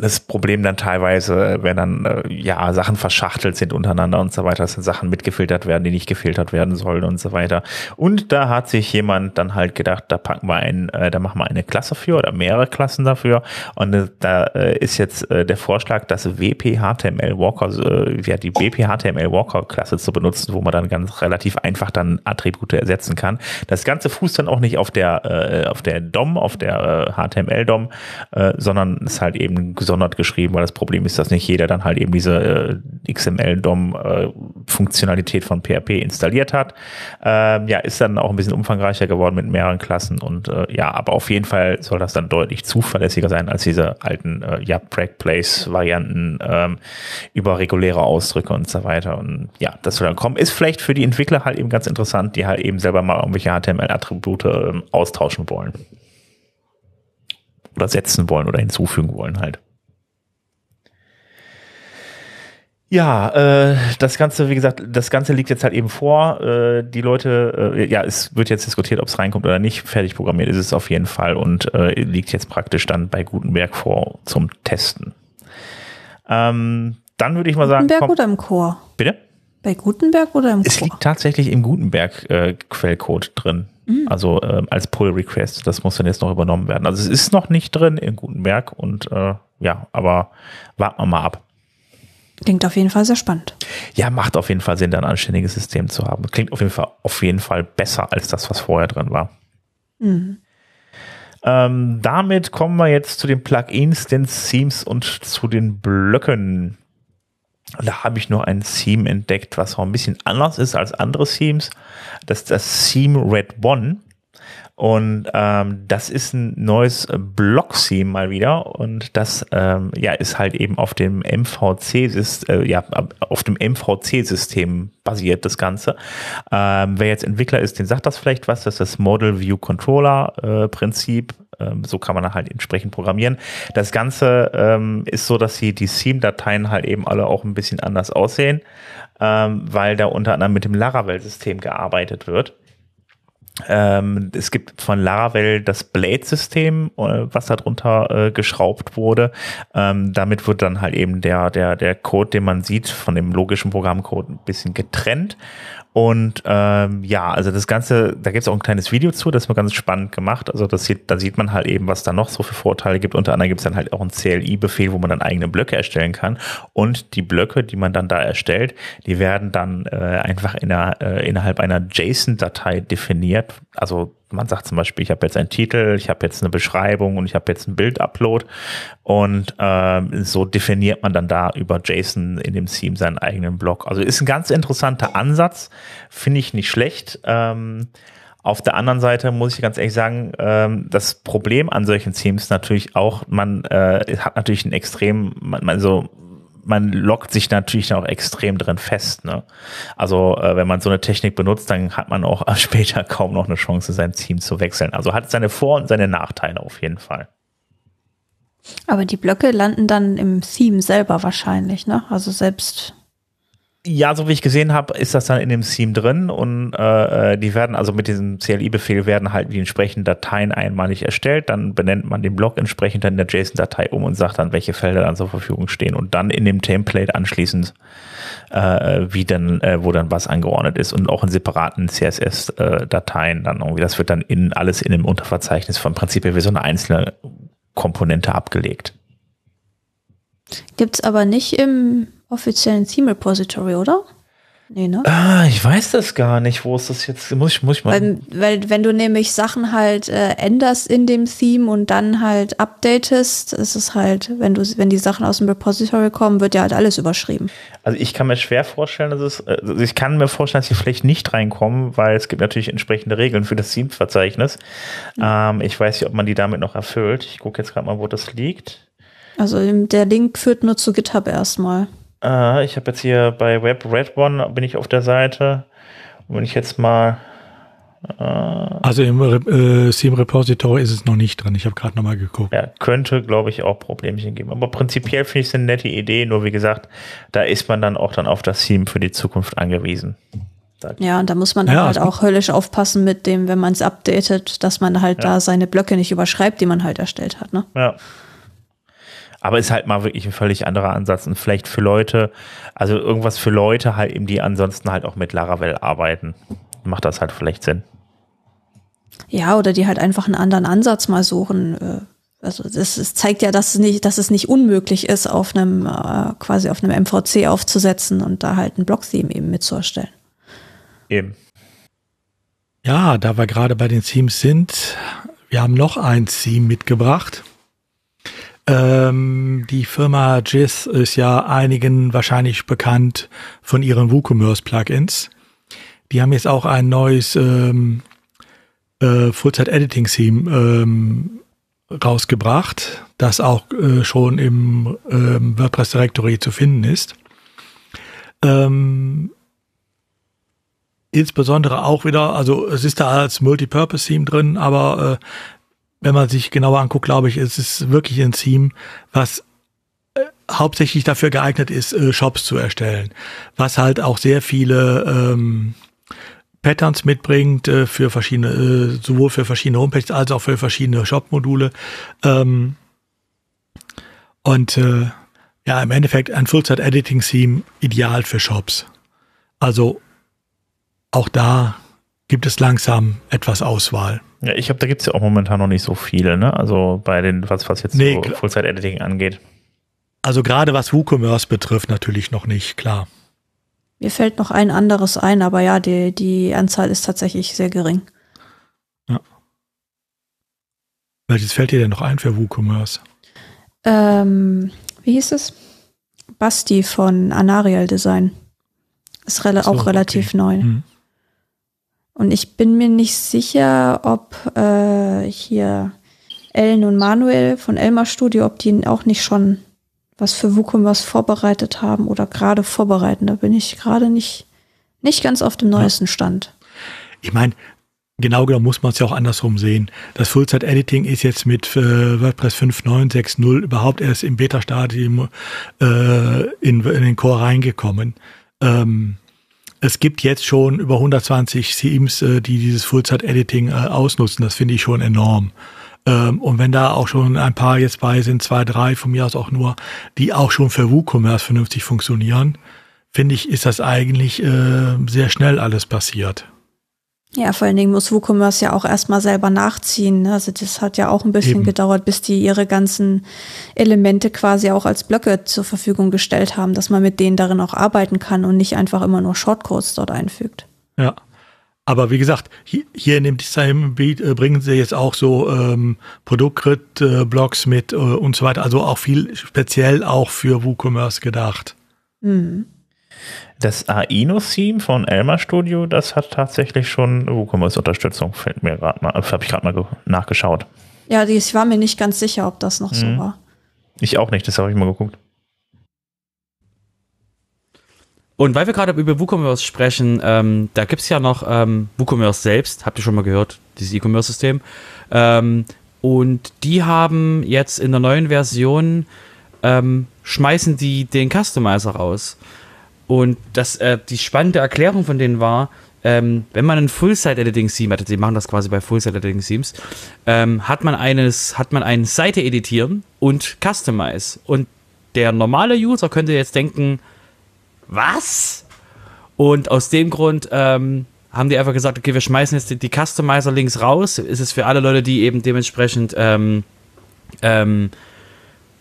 das Problem dann teilweise, wenn dann äh, ja Sachen verschachtelt sind untereinander und so weiter, dass dann Sachen mitgefiltert werden, die nicht gefiltert werden sollen und so weiter. Und da hat sich jemand dann halt gedacht, da packen wir ein, äh, da machen wir eine Klasse für oder mehrere Klassen dafür. Und äh, da äh, ist jetzt äh, der Vorschlag, das WP HTML Walker, äh, ja die WP HTML Walker Klasse zu benutzen, wo man dann ganz relativ einfach dann Attribute ersetzen kann. Das Ganze fußt dann auch nicht auf der äh, auf der DOM, auf der äh, HTML DOM, äh, sondern ist halt eben gesondert geschrieben, weil das Problem ist, dass nicht jeder dann halt eben diese äh, XML-DOM-Funktionalität äh, von PHP installiert hat. Ähm, ja, ist dann auch ein bisschen umfangreicher geworden mit mehreren Klassen und äh, ja, aber auf jeden Fall soll das dann deutlich zuverlässiger sein als diese alten äh, ja, Break-Place-Varianten ähm, über reguläre Ausdrücke und so weiter. Und ja, das soll dann kommen. Ist vielleicht für die Entwickler halt eben ganz interessant, die halt eben selber mal irgendwelche HTML-Attribute äh, austauschen wollen oder setzen wollen oder hinzufügen wollen halt. Ja, äh, das Ganze, wie gesagt, das Ganze liegt jetzt halt eben vor. Äh, die Leute, äh, ja, es wird jetzt diskutiert, ob es reinkommt oder nicht. Fertig programmiert ist es auf jeden Fall und äh, liegt jetzt praktisch dann bei Gutenberg vor zum Testen. Ähm, dann würde ich mal sagen. Gutenberg komm, oder im Chor? Bitte? Bei Gutenberg oder im Chor? Es liegt tatsächlich im Gutenberg-Quellcode äh, drin. Mhm. Also äh, als Pull-Request. Das muss dann jetzt noch übernommen werden. Also es ist noch nicht drin in Gutenberg und äh, ja, aber warten wir mal ab. Klingt auf jeden Fall sehr spannend. Ja, macht auf jeden Fall Sinn, da ein anständiges System zu haben. Klingt auf jeden Fall, auf jeden Fall besser als das, was vorher drin war. Mhm. Ähm, damit kommen wir jetzt zu den Plugins, den Themes und zu den Blöcken. Da habe ich noch ein Theme entdeckt, was auch ein bisschen anders ist als andere Themes. Das ist das Theme Red One. Und ähm, das ist ein neues Block-Theme mal wieder. Und das ähm, ja, ist halt eben auf dem MVC, äh, ja, auf dem MVC-System basiert, das Ganze. Ähm, wer jetzt Entwickler ist, den sagt das vielleicht was. Das ist das Model View Controller-Prinzip. Äh, ähm, so kann man halt entsprechend programmieren. Das Ganze ähm, ist so, dass die, die Theme-Dateien halt eben alle auch ein bisschen anders aussehen, ähm, weil da unter anderem mit dem Laravel-System gearbeitet wird. Ähm, es gibt von Laravel das Blade-System, äh, was darunter äh, geschraubt wurde. Ähm, damit wird dann halt eben der, der, der Code, den man sieht, von dem logischen Programmcode ein bisschen getrennt. Und ähm, ja, also das Ganze, da gibt es auch ein kleines Video zu, das ist mir ganz spannend gemacht. Also das sieht, da sieht man halt eben, was da noch so für Vorteile gibt. Unter anderem gibt es dann halt auch einen CLI-Befehl, wo man dann eigene Blöcke erstellen kann. Und die Blöcke, die man dann da erstellt, die werden dann äh, einfach in einer, äh, innerhalb einer JSON-Datei definiert. Also man sagt zum Beispiel, ich habe jetzt einen Titel, ich habe jetzt eine Beschreibung und ich habe jetzt ein Bild-Upload und ähm, so definiert man dann da über JSON in dem Theme seinen eigenen Blog. Also ist ein ganz interessanter Ansatz, finde ich nicht schlecht. Ähm, auf der anderen Seite muss ich ganz ehrlich sagen, ähm, das Problem an solchen Themes natürlich auch, man äh, hat natürlich ein extrem, man so man lockt sich natürlich auch extrem drin fest. Ne? Also äh, wenn man so eine Technik benutzt, dann hat man auch später kaum noch eine Chance, sein Team zu wechseln. Also hat seine Vor- und seine Nachteile auf jeden Fall. Aber die Blöcke landen dann im Theme selber wahrscheinlich, ne? Also selbst ja, so wie ich gesehen habe, ist das dann in dem Theme drin und äh, äh die werden also mit diesem CLI-Befehl werden halt die entsprechenden Dateien einmalig erstellt. Dann benennt man den Block entsprechend dann in der JSON-Datei um und sagt dann, welche Felder dann zur Verfügung stehen und dann in dem Template anschließend, äh, wie dann, äh, wo dann was angeordnet ist und auch in separaten CSS-Dateien äh, dann irgendwie. Das wird dann in alles in dem Unterverzeichnis von Prinzip wie so eine einzelne Komponente abgelegt. Gibt's aber nicht im offiziellen Theme Repository, oder? Nee, ne? Ah, ich weiß das gar nicht. Wo ist das jetzt? Muss ich, muss ich mal. Weil, weil wenn du nämlich Sachen halt äh, änderst in dem Theme und dann halt updatest, ist es halt, wenn du, wenn die Sachen aus dem Repository kommen, wird ja halt alles überschrieben. Also ich kann mir schwer vorstellen, dass es, also ich kann mir vorstellen, dass sie vielleicht nicht reinkommen, weil es gibt natürlich entsprechende Regeln für das Theme-Verzeichnis. Mhm. Ähm, ich weiß nicht, ob man die damit noch erfüllt. Ich gucke jetzt gerade mal, wo das liegt. Also der Link führt nur zu GitHub erstmal. Äh, ich habe jetzt hier bei Web Red One bin ich auf der Seite. Und wenn ich jetzt mal äh, also im äh, Theme Repository ist es noch nicht drin. Ich habe gerade nochmal geguckt. Ja, könnte, glaube ich, auch Problemchen geben. Aber prinzipiell finde ich es eine nette Idee. Nur wie gesagt, da ist man dann auch dann auf das Theme für die Zukunft angewiesen. Ja, und da muss man dann ja, halt auch höllisch aufpassen mit dem, wenn man es updatet, dass man halt ja. da seine Blöcke nicht überschreibt, die man halt erstellt hat. Ne? Ja. Aber ist halt mal wirklich ein völlig anderer Ansatz und vielleicht für Leute, also irgendwas für Leute halt eben, die ansonsten halt auch mit Laravel arbeiten. Macht das halt vielleicht Sinn. Ja, oder die halt einfach einen anderen Ansatz mal suchen. Äh, also das, das zeigt ja, dass es nicht, dass es nicht unmöglich ist, auf einem äh, quasi auf einem MVC aufzusetzen und da halt ein Block-Theme eben mitzustellen. Eben. Ja, da wir gerade bei den Themes sind, wir haben noch ein Theme mitgebracht. Ähm, die Firma Jizz ist ja einigen wahrscheinlich bekannt von ihren WooCommerce-Plugins. Die haben jetzt auch ein neues ähm, äh, Full-Set-Editing-Theme ähm, rausgebracht, das auch äh, schon im ähm, WordPress Directory zu finden ist. Ähm, insbesondere auch wieder, also es ist da als Multipurpose-Theme drin, aber äh, wenn man sich genauer anguckt, glaube ich, ist es wirklich ein Theme, was äh, hauptsächlich dafür geeignet ist, äh, Shops zu erstellen, was halt auch sehr viele ähm, Patterns mitbringt äh, für verschiedene, äh, sowohl für verschiedene Homepages als auch für verschiedene Shop-Module. Ähm, und äh, ja, im Endeffekt ein Full-Set-Editing-Theme ideal für Shops. Also auch da gibt es langsam etwas Auswahl. Ja, ich glaube, da gibt es ja auch momentan noch nicht so viele, ne? Also bei den, was, was jetzt nee, so Full-Site-Editing angeht. Also gerade was WooCommerce betrifft, natürlich noch nicht, klar. Mir fällt noch ein anderes ein, aber ja, die, die Anzahl ist tatsächlich sehr gering. Ja. Welches fällt dir denn noch ein für WooCommerce? Ähm, wie hieß es? Basti von Anarial Design. Ist rela so, auch relativ okay. neu. Hm. Und ich bin mir nicht sicher, ob äh, hier Ellen und Manuel von Elmar Studio, ob die auch nicht schon was für WooCommerce vorbereitet haben oder gerade vorbereiten. Da bin ich gerade nicht, nicht ganz auf dem neuesten Stand. Ich meine, genau genommen muss man es ja auch andersrum sehen. Das Full-Site-Editing ist jetzt mit äh, WordPress 5.9.6.0 überhaupt erst im Beta-Stadium äh, in, in, den Core reingekommen. Ähm, es gibt jetzt schon über 120 Themes, äh, die dieses Full-Site-Editing äh, ausnutzen. Das finde ich schon enorm. Ähm, und wenn da auch schon ein paar jetzt bei sind, zwei, drei von mir aus auch nur, die auch schon für WooCommerce vernünftig funktionieren, finde ich, ist das eigentlich äh, sehr schnell alles passiert. Ja, vor allen Dingen muss WooCommerce ja auch erstmal selber nachziehen. Ne? Also das hat ja auch ein bisschen Eben. gedauert, bis die ihre ganzen Elemente quasi auch als Blöcke zur Verfügung gestellt haben, dass man mit denen darin auch arbeiten kann und nicht einfach immer nur Shortcodes dort einfügt. Ja. Aber wie gesagt, hier, hier in dem Design-Beat äh, bringen sie jetzt auch so ähm, Produktgrid-Blogs mit äh, und so weiter. Also auch viel speziell auch für WooCommerce gedacht. Mhm. Das Aino-Theme von Elmer Studio, das hat tatsächlich schon WooCommerce-Unterstützung, fällt mir gerade mal, habe ich gerade mal nachgeschaut. Ja, ich war mir nicht ganz sicher, ob das noch mhm. so war. Ich auch nicht, das habe ich mal geguckt. Und weil wir gerade über WooCommerce sprechen, ähm, da gibt es ja noch ähm, WooCommerce selbst, habt ihr schon mal gehört, dieses E-Commerce-System. Ähm, und die haben jetzt in der neuen Version, ähm, schmeißen die den Customizer raus. Und das, äh, die spannende Erklärung von denen war, ähm, wenn man ein Full-Site-Editing-Theme hat, sie machen das quasi bei Full-Site-Editing-Themes, ähm, hat man eines, hat man ein Seite editieren und Customize. Und der normale User könnte jetzt denken, was? Und aus dem Grund ähm, haben die einfach gesagt, okay, wir schmeißen jetzt die, die Customizer-Links raus. Ist es für alle Leute, die eben dementsprechend ähm, ähm,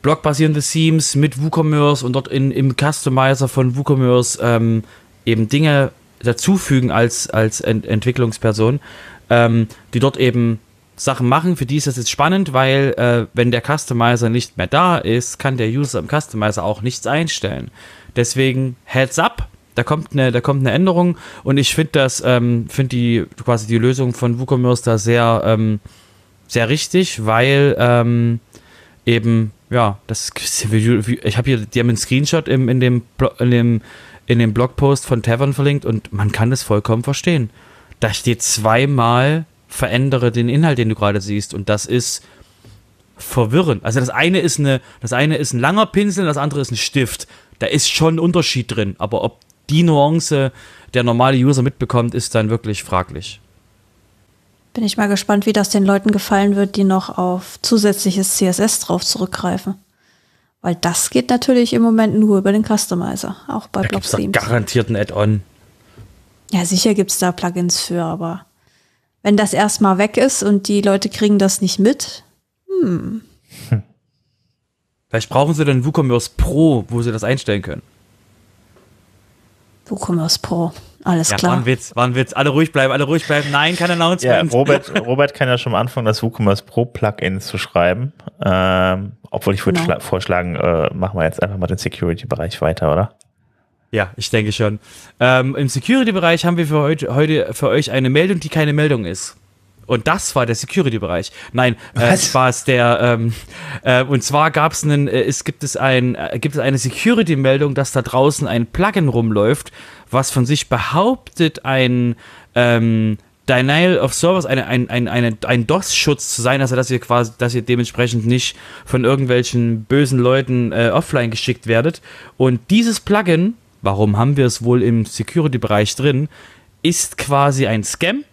blockbasierende Themes mit WooCommerce und dort in, im Customizer von WooCommerce ähm, eben Dinge dazufügen als, als Ent Entwicklungsperson, ähm, die dort eben Sachen machen. Für die ist das jetzt spannend, weil äh, wenn der Customizer nicht mehr da ist, kann der User im Customizer auch nichts einstellen. Deswegen Heads up, da kommt eine, da kommt eine Änderung und ich finde das, ähm, finde die quasi die Lösung von WooCommerce da sehr, ähm, sehr richtig, weil ähm, eben ja, das ich habe hier, die haben einen Screenshot im, in dem in dem in dem Blogpost von Tavern verlinkt und man kann das vollkommen verstehen. Da steht zweimal verändere den Inhalt, den du gerade siehst und das ist verwirrend. Also das eine ist eine, das eine ist ein langer Pinsel, das andere ist ein Stift da ist schon ein Unterschied drin. Aber ob die Nuance der normale User mitbekommt, ist dann wirklich fraglich. Bin ich mal gespannt, wie das den Leuten gefallen wird, die noch auf zusätzliches CSS drauf zurückgreifen. Weil das geht natürlich im Moment nur über den Customizer, auch bei Block Themes. Garantiert ein Add-on. Ja, sicher gibt es da Plugins für, aber wenn das erstmal weg ist und die Leute kriegen das nicht mit, hm. hm. Vielleicht brauchen sie dann WooCommerce Pro, wo sie das einstellen können. WooCommerce Pro, alles ja, klar. War ein Witz, war ein Witz. Alle ruhig bleiben, alle ruhig bleiben. Nein, kein Announcement. Ja, Robert, Robert kann ja schon mal anfangen, das WooCommerce Pro Plugin zu schreiben. Ähm, obwohl ich würde genau. vorschlagen, äh, machen wir jetzt einfach mal den Security-Bereich weiter, oder? Ja, ich denke schon. Ähm, Im Security-Bereich haben wir für heute, heute für euch eine Meldung, die keine Meldung ist. Und das war der Security-Bereich. Nein, äh, Spaß, der, ähm, äh, und zwar gab es einen, äh, es gibt es ein, äh, gibt es eine Security-Meldung, dass da draußen ein Plugin rumläuft, was von sich behauptet, ein, ähm, Denial of Service, eine, ein, ein, eine, ein DOS-Schutz zu sein, also dass ihr quasi, dass ihr dementsprechend nicht von irgendwelchen bösen Leuten äh, offline geschickt werdet. Und dieses Plugin, warum haben wir es wohl im Security-Bereich drin, ist quasi ein Scam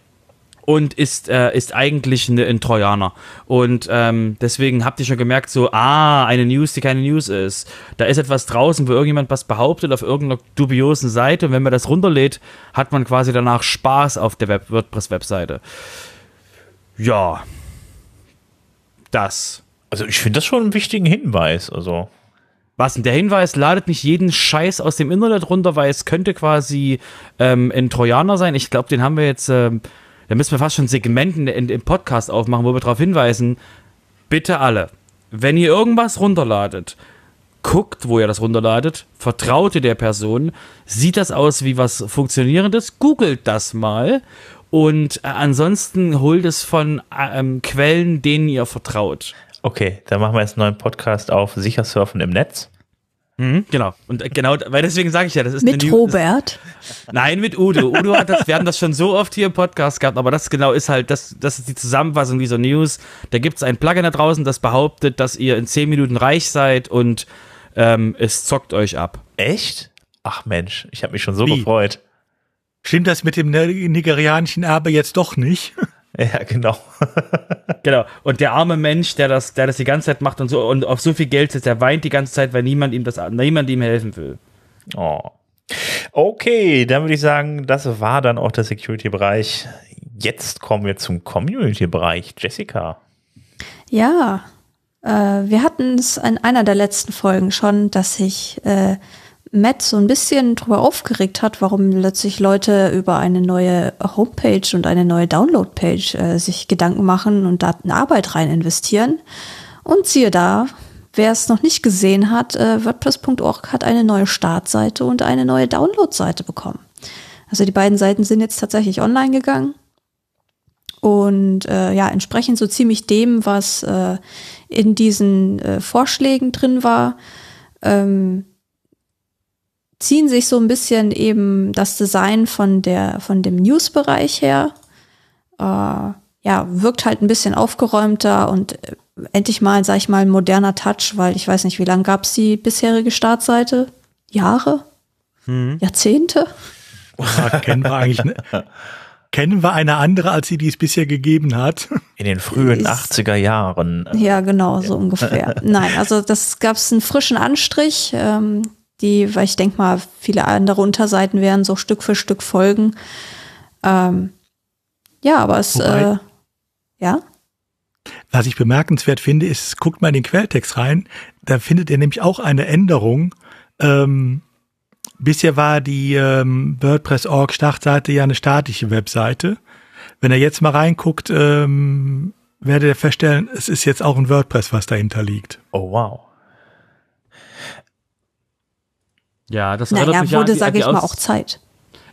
und ist, äh, ist eigentlich ein, ein Trojaner. Und ähm, deswegen habt ihr schon gemerkt, so, ah, eine News, die keine News ist. Da ist etwas draußen, wo irgendjemand was behauptet auf irgendeiner dubiosen Seite und wenn man das runterlädt, hat man quasi danach Spaß auf der Web WordPress-Webseite. Ja. Das. Also ich finde das schon einen wichtigen Hinweis. Also. Was denn? Der Hinweis ladet nicht jeden Scheiß aus dem Internet runter, weil es könnte quasi ähm, ein Trojaner sein. Ich glaube, den haben wir jetzt ähm, da müssen wir fast schon Segmenten im Podcast aufmachen, wo wir darauf hinweisen, bitte alle, wenn ihr irgendwas runterladet, guckt, wo ihr das runterladet, vertraute der Person, sieht das aus wie was Funktionierendes, googelt das mal Und äh, ansonsten holt es von ähm, Quellen, denen ihr vertraut. Okay, dann machen wir jetzt einen neuen Podcast auf sicher surfen im Netz. Mhm, genau. Und äh, genau, weil deswegen sage ich ja, das ist mit eine Robert. Das, nein, mit Udo. Udo hat das, wir haben das schon so oft hier im Podcast gehabt, aber das genau ist halt, das, das ist die Zusammenfassung dieser News. Da gibt es ein Plugin da draußen, das behauptet, dass ihr in 10 Minuten reich seid und ähm, es zockt euch ab. Echt? Ach Mensch, ich habe mich schon so Wie? gefreut. Stimmt das mit dem nigerianischen Erbe jetzt doch nicht? Ja, genau. genau. Und der arme Mensch, der das, der das die ganze Zeit macht und so und auf so viel Geld sitzt, der weint die ganze Zeit, weil niemand ihm das, niemand ihm helfen will. Oh. Okay, dann würde ich sagen, das war dann auch der Security-Bereich. Jetzt kommen wir zum Community-Bereich. Jessica. Ja, äh, wir hatten es in einer der letzten Folgen schon, dass ich äh, Matt so ein bisschen drüber aufgeregt hat, warum plötzlich Leute über eine neue Homepage und eine neue Downloadpage äh, sich Gedanken machen und da Arbeit rein investieren. Und siehe da, wer es noch nicht gesehen hat, äh, WordPress.org hat eine neue Startseite und eine neue Downloadseite bekommen. Also die beiden Seiten sind jetzt tatsächlich online gegangen und äh, ja, entsprechend so ziemlich dem, was äh, in diesen äh, Vorschlägen drin war. Ähm, ziehen sich so ein bisschen eben das Design von der, von dem News-Bereich her. Äh, ja, wirkt halt ein bisschen aufgeräumter und äh, endlich mal, sag ich mal, ein moderner Touch, weil ich weiß nicht, wie lange gab es die bisherige Startseite? Jahre? Hm. Jahrzehnte? Ja, kennen wir eigentlich ne? Kennen wir eine andere, als sie die es bisher gegeben hat? In den frühen 80er Jahren. Ja, genau, so ungefähr. Nein, also das gab es einen frischen Anstrich. Ähm, die, weil ich denke mal, viele andere Unterseiten werden so Stück für Stück folgen. Ähm, ja, aber es, Wobei, äh, ja. Was ich bemerkenswert finde, ist, guckt mal in den Quelltext rein, da findet ihr nämlich auch eine Änderung. Ähm, bisher war die ähm, WordPress.org Startseite ja eine statische Webseite. Wenn er jetzt mal reinguckt, ähm, werdet ihr feststellen, es ist jetzt auch ein WordPress, was dahinter liegt. Oh wow. Ja, das naja, mich wurde, sage ich mal, auch Zeit.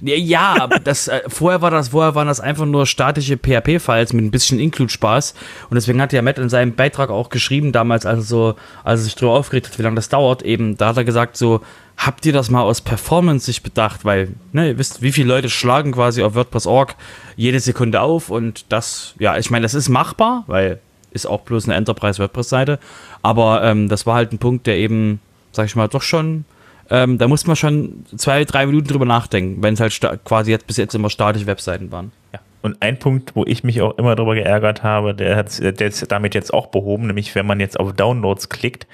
Ja, das, äh, vorher war das, vorher waren das einfach nur statische PHP-Files mit ein bisschen Include-Spaß. Und deswegen hat ja Matt in seinem Beitrag auch geschrieben, damals, als er so, als er sich darüber aufgeregt hat, wie lange das dauert, eben, da hat er gesagt, so, habt ihr das mal aus Performance sich bedacht? Weil, ne, ihr wisst, wie viele Leute schlagen quasi auf WordPress.org jede Sekunde auf und das, ja, ich meine, das ist machbar, weil ist auch bloß eine Enterprise-WordPress-Seite. Aber ähm, das war halt ein Punkt, der eben, sag ich mal, doch schon ähm, da muss man schon zwei, drei Minuten drüber nachdenken, wenn es halt quasi jetzt bis jetzt immer statische Webseiten waren. Ja. Und ein Punkt, wo ich mich auch immer darüber geärgert habe, der, hat, der ist damit jetzt auch behoben, nämlich wenn man jetzt auf Downloads klickt,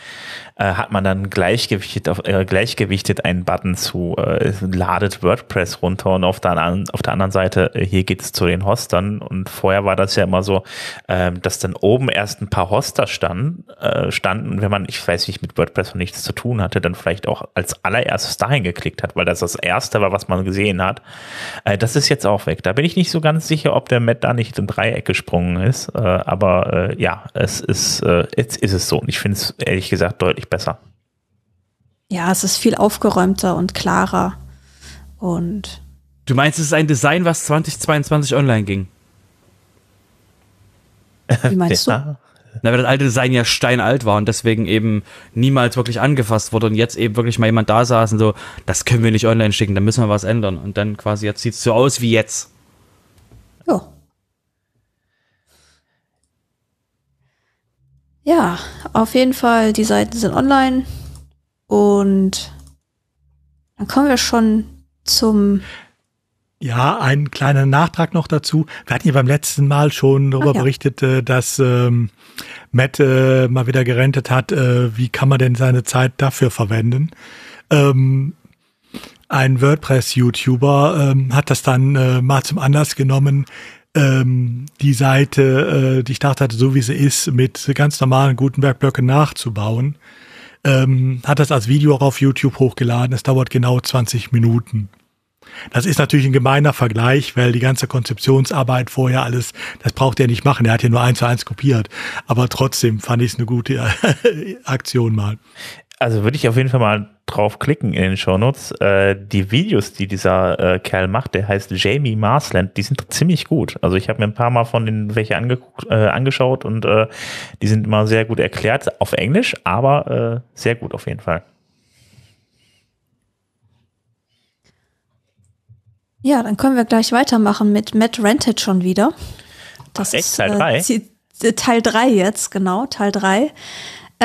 äh, hat man dann gleichgewichtet, auf, äh, gleichgewichtet einen Button zu äh, ladet WordPress runter und auf der, auf der anderen Seite äh, hier geht's zu den Hostern und vorher war das ja immer so, äh, dass dann oben erst ein paar Hoster standen, äh, standen, wenn man, ich weiß nicht, mit WordPress noch nichts zu tun hatte, dann vielleicht auch als allererstes dahin geklickt hat, weil das das erste war, was man gesehen hat. Äh, das ist jetzt auch weg. Da bin ich nicht so ganz sicher, ob der Matt da nicht im Dreieck gesprungen ist, aber ja, es ist, jetzt ist es so und ich finde es ehrlich gesagt deutlich deutlich besser. Ja, es ist viel aufgeräumter und klarer. Und. Du meinst, es ist ein Design, was 2022 online ging? Wie meinst ja. du? Na, weil das alte Design ja steinalt war und deswegen eben niemals wirklich angefasst wurde und jetzt eben wirklich mal jemand da saß und so, das können wir nicht online schicken, da müssen wir was ändern. Und dann quasi jetzt sieht es so aus wie jetzt. Ja. Ja, auf jeden Fall, die Seiten sind online und dann kommen wir schon zum ja, ein kleiner Nachtrag noch dazu. Wir hatten ja beim letzten Mal schon darüber ja. berichtet, äh, dass ähm, Matt äh, mal wieder gerentet hat, äh, wie kann man denn seine Zeit dafür verwenden. Ähm, ein WordPress-YouTuber ähm, hat das dann äh, mal zum Anlass genommen, ähm, die Seite, äh, die Startseite so wie sie ist, mit ganz normalen Gutenberg-Blöcken nachzubauen. Ähm, hat das als Video auch auf YouTube hochgeladen. Es dauert genau 20 Minuten. Das ist natürlich ein gemeiner Vergleich, weil die ganze Konzeptionsarbeit vorher alles, das braucht er nicht machen. Er hat ja nur eins zu eins kopiert. Aber trotzdem fand ich es eine gute Aktion mal. Also würde ich auf jeden Fall mal drauf klicken in den Shownotes. Äh, die Videos, die dieser äh, Kerl macht, der heißt Jamie Marsland, die sind ziemlich gut. Also ich habe mir ein paar Mal von denen welche angeguckt, äh, angeschaut und äh, die sind immer sehr gut erklärt auf Englisch, aber äh, sehr gut auf jeden Fall. Ja, dann können wir gleich weitermachen mit Matt Rented schon wieder. Das Ach, echt, ist Teil 3? Äh, Teil 3 jetzt, genau, Teil 3.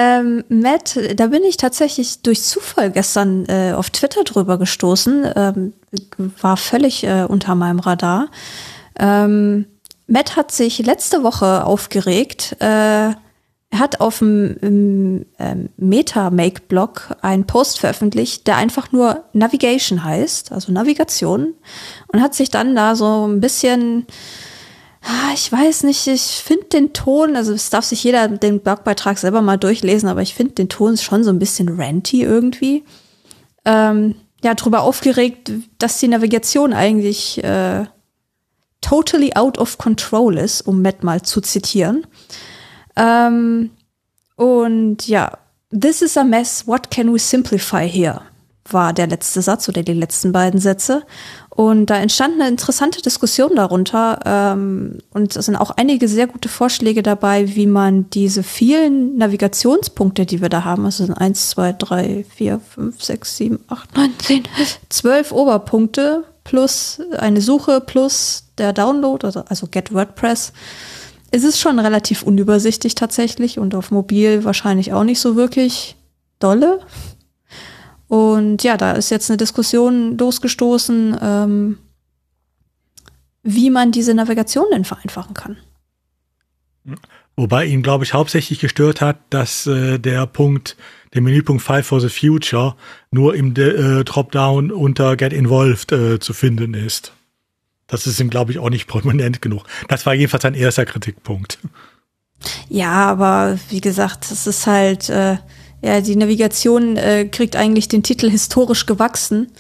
Ähm, Matt, da bin ich tatsächlich durch Zufall gestern äh, auf Twitter drüber gestoßen, ähm, war völlig äh, unter meinem Radar. Ähm, Matt hat sich letzte Woche aufgeregt. Äh, er hat auf dem ähm, Meta-Make-Blog einen Post veröffentlicht, der einfach nur Navigation heißt, also Navigation, und hat sich dann da so ein bisschen Ah, ich weiß nicht, ich finde den Ton, also es darf sich jeder den Blogbeitrag selber mal durchlesen, aber ich finde den Ton schon so ein bisschen ranty irgendwie. Ähm, ja, darüber aufgeregt, dass die Navigation eigentlich äh, totally out of control ist, um Matt mal zu zitieren. Ähm, und ja, this is a mess, what can we simplify here? war der letzte Satz oder die letzten beiden Sätze. Und da entstand eine interessante Diskussion darunter. Ähm, und es sind auch einige sehr gute Vorschläge dabei, wie man diese vielen Navigationspunkte, die wir da haben, also sind eins, zwei, drei, vier, fünf, sechs, sieben, acht, neun, zehn, zwölf Oberpunkte plus eine Suche plus der Download, also, also Get WordPress. Es ist schon relativ unübersichtlich tatsächlich und auf mobil wahrscheinlich auch nicht so wirklich dolle. Und ja, da ist jetzt eine Diskussion losgestoßen, ähm, wie man diese Navigation denn vereinfachen kann. Wobei ihn, glaube ich, hauptsächlich gestört hat, dass äh, der Punkt, der Menüpunkt File for the Future nur im äh, Dropdown unter Get Involved äh, zu finden ist. Das ist ihm, glaube ich, auch nicht prominent genug. Das war jedenfalls sein erster Kritikpunkt. Ja, aber wie gesagt, das ist halt, äh, ja, die Navigation äh, kriegt eigentlich den Titel historisch gewachsen.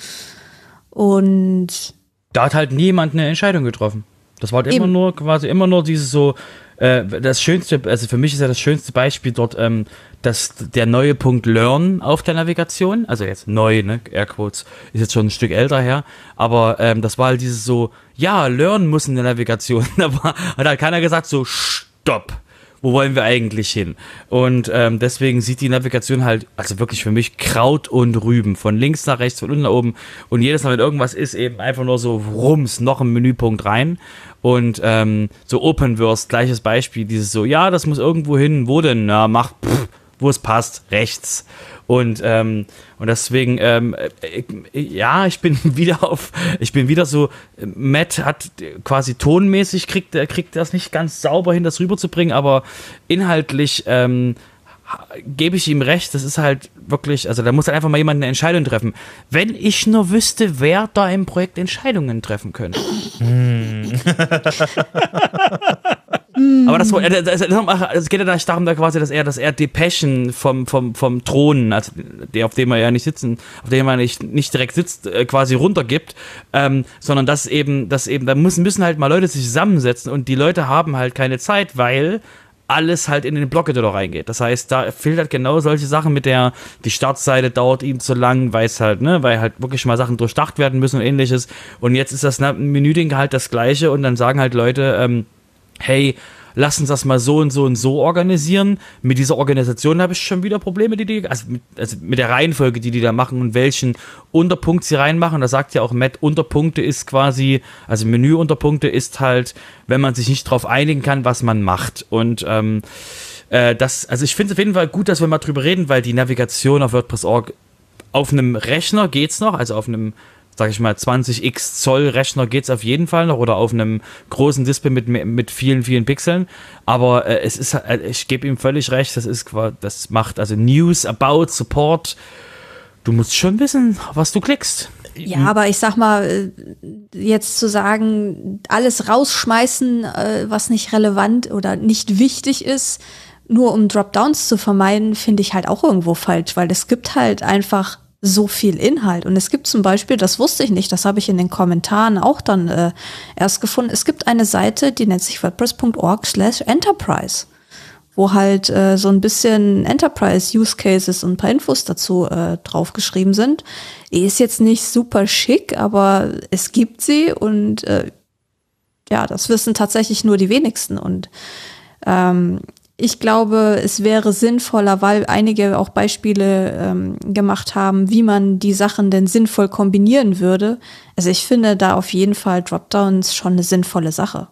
Und da hat halt niemand eine Entscheidung getroffen. Das war halt immer nur quasi immer nur dieses so äh, das schönste, also für mich ist ja das schönste Beispiel dort, ähm, dass der neue Punkt Learn auf der Navigation, also jetzt neu, ne, Airquotes, ist jetzt schon ein Stück älter her, aber ähm, das war halt dieses so, ja, Learn muss in der Navigation, da war, hat halt keiner gesagt so, stopp wo wollen wir eigentlich hin? Und ähm, deswegen sieht die Navigation halt, also wirklich für mich Kraut und Rüben, von links nach rechts, von unten nach oben. Und jedes Mal, wenn irgendwas ist, eben einfach nur so rums, noch ein Menüpunkt rein. Und ähm, so Openverse, gleiches Beispiel, dieses so, ja, das muss irgendwo hin, wo denn? Na, mach, pff, wo es passt, rechts. Und, ähm, und deswegen, ähm, ich, äh, ja, ich bin wieder auf, ich bin wieder so, Matt hat quasi tonmäßig, kriegt er kriegt das nicht ganz sauber hin, das rüberzubringen, aber inhaltlich ähm, gebe ich ihm recht, das ist halt wirklich, also da muss halt einfach mal jemand eine Entscheidung treffen. Wenn ich nur wüsste, wer da im Projekt Entscheidungen treffen könnte. Hm. Aber das, das, das, geht ja nicht darum, da quasi, dass er, dass er Depeschen vom, vom, vom Thron, also der, auf dem er ja nicht sitzen, auf dem er nicht, nicht direkt sitzt, äh, quasi runtergibt, ähm, sondern dass eben, dass eben, da müssen, müssen halt mal Leute sich zusammensetzen und die Leute haben halt keine Zeit, weil alles halt in den Block-Editor reingeht. Das heißt, da fehlt halt genau solche Sachen mit der, die Startseite dauert ihm zu lang, weil es halt, ne, weil halt wirklich mal Sachen durchdacht werden müssen und ähnliches. Und jetzt ist das Menüding halt das gleiche und dann sagen halt Leute, ähm, hey, lass uns das mal so und so und so organisieren. Mit dieser Organisation habe ich schon wieder Probleme, die die, also mit, also mit der Reihenfolge, die die da machen und welchen Unterpunkt sie reinmachen. Da sagt ja auch Matt, Unterpunkte ist quasi, also Menüunterpunkte ist halt, wenn man sich nicht darauf einigen kann, was man macht. Und ähm, äh, das, also ich finde es auf jeden Fall gut, dass wir mal drüber reden, weil die Navigation auf WordPress.org auf einem Rechner geht's noch, also auf einem sag ich mal, 20x Zoll Rechner geht es auf jeden Fall noch oder auf einem großen Display mit, mit vielen, vielen Pixeln. Aber äh, es ist, äh, ich gebe ihm völlig recht, das ist das macht also News, About, Support. Du musst schon wissen, was du klickst. Ja, aber ich sag mal, äh, jetzt zu sagen, alles rausschmeißen, äh, was nicht relevant oder nicht wichtig ist, nur um Dropdowns zu vermeiden, finde ich halt auch irgendwo falsch, weil es gibt halt einfach so viel Inhalt. Und es gibt zum Beispiel, das wusste ich nicht, das habe ich in den Kommentaren auch dann äh, erst gefunden, es gibt eine Seite, die nennt sich wordpress.org slash enterprise, wo halt äh, so ein bisschen Enterprise-Use Cases und ein paar Infos dazu äh, draufgeschrieben sind. Die ist jetzt nicht super schick, aber es gibt sie und äh, ja, das wissen tatsächlich nur die wenigsten. Und ähm, ich glaube, es wäre sinnvoller, weil einige auch Beispiele ähm, gemacht haben, wie man die Sachen denn sinnvoll kombinieren würde. Also ich finde da auf jeden Fall Dropdowns schon eine sinnvolle Sache.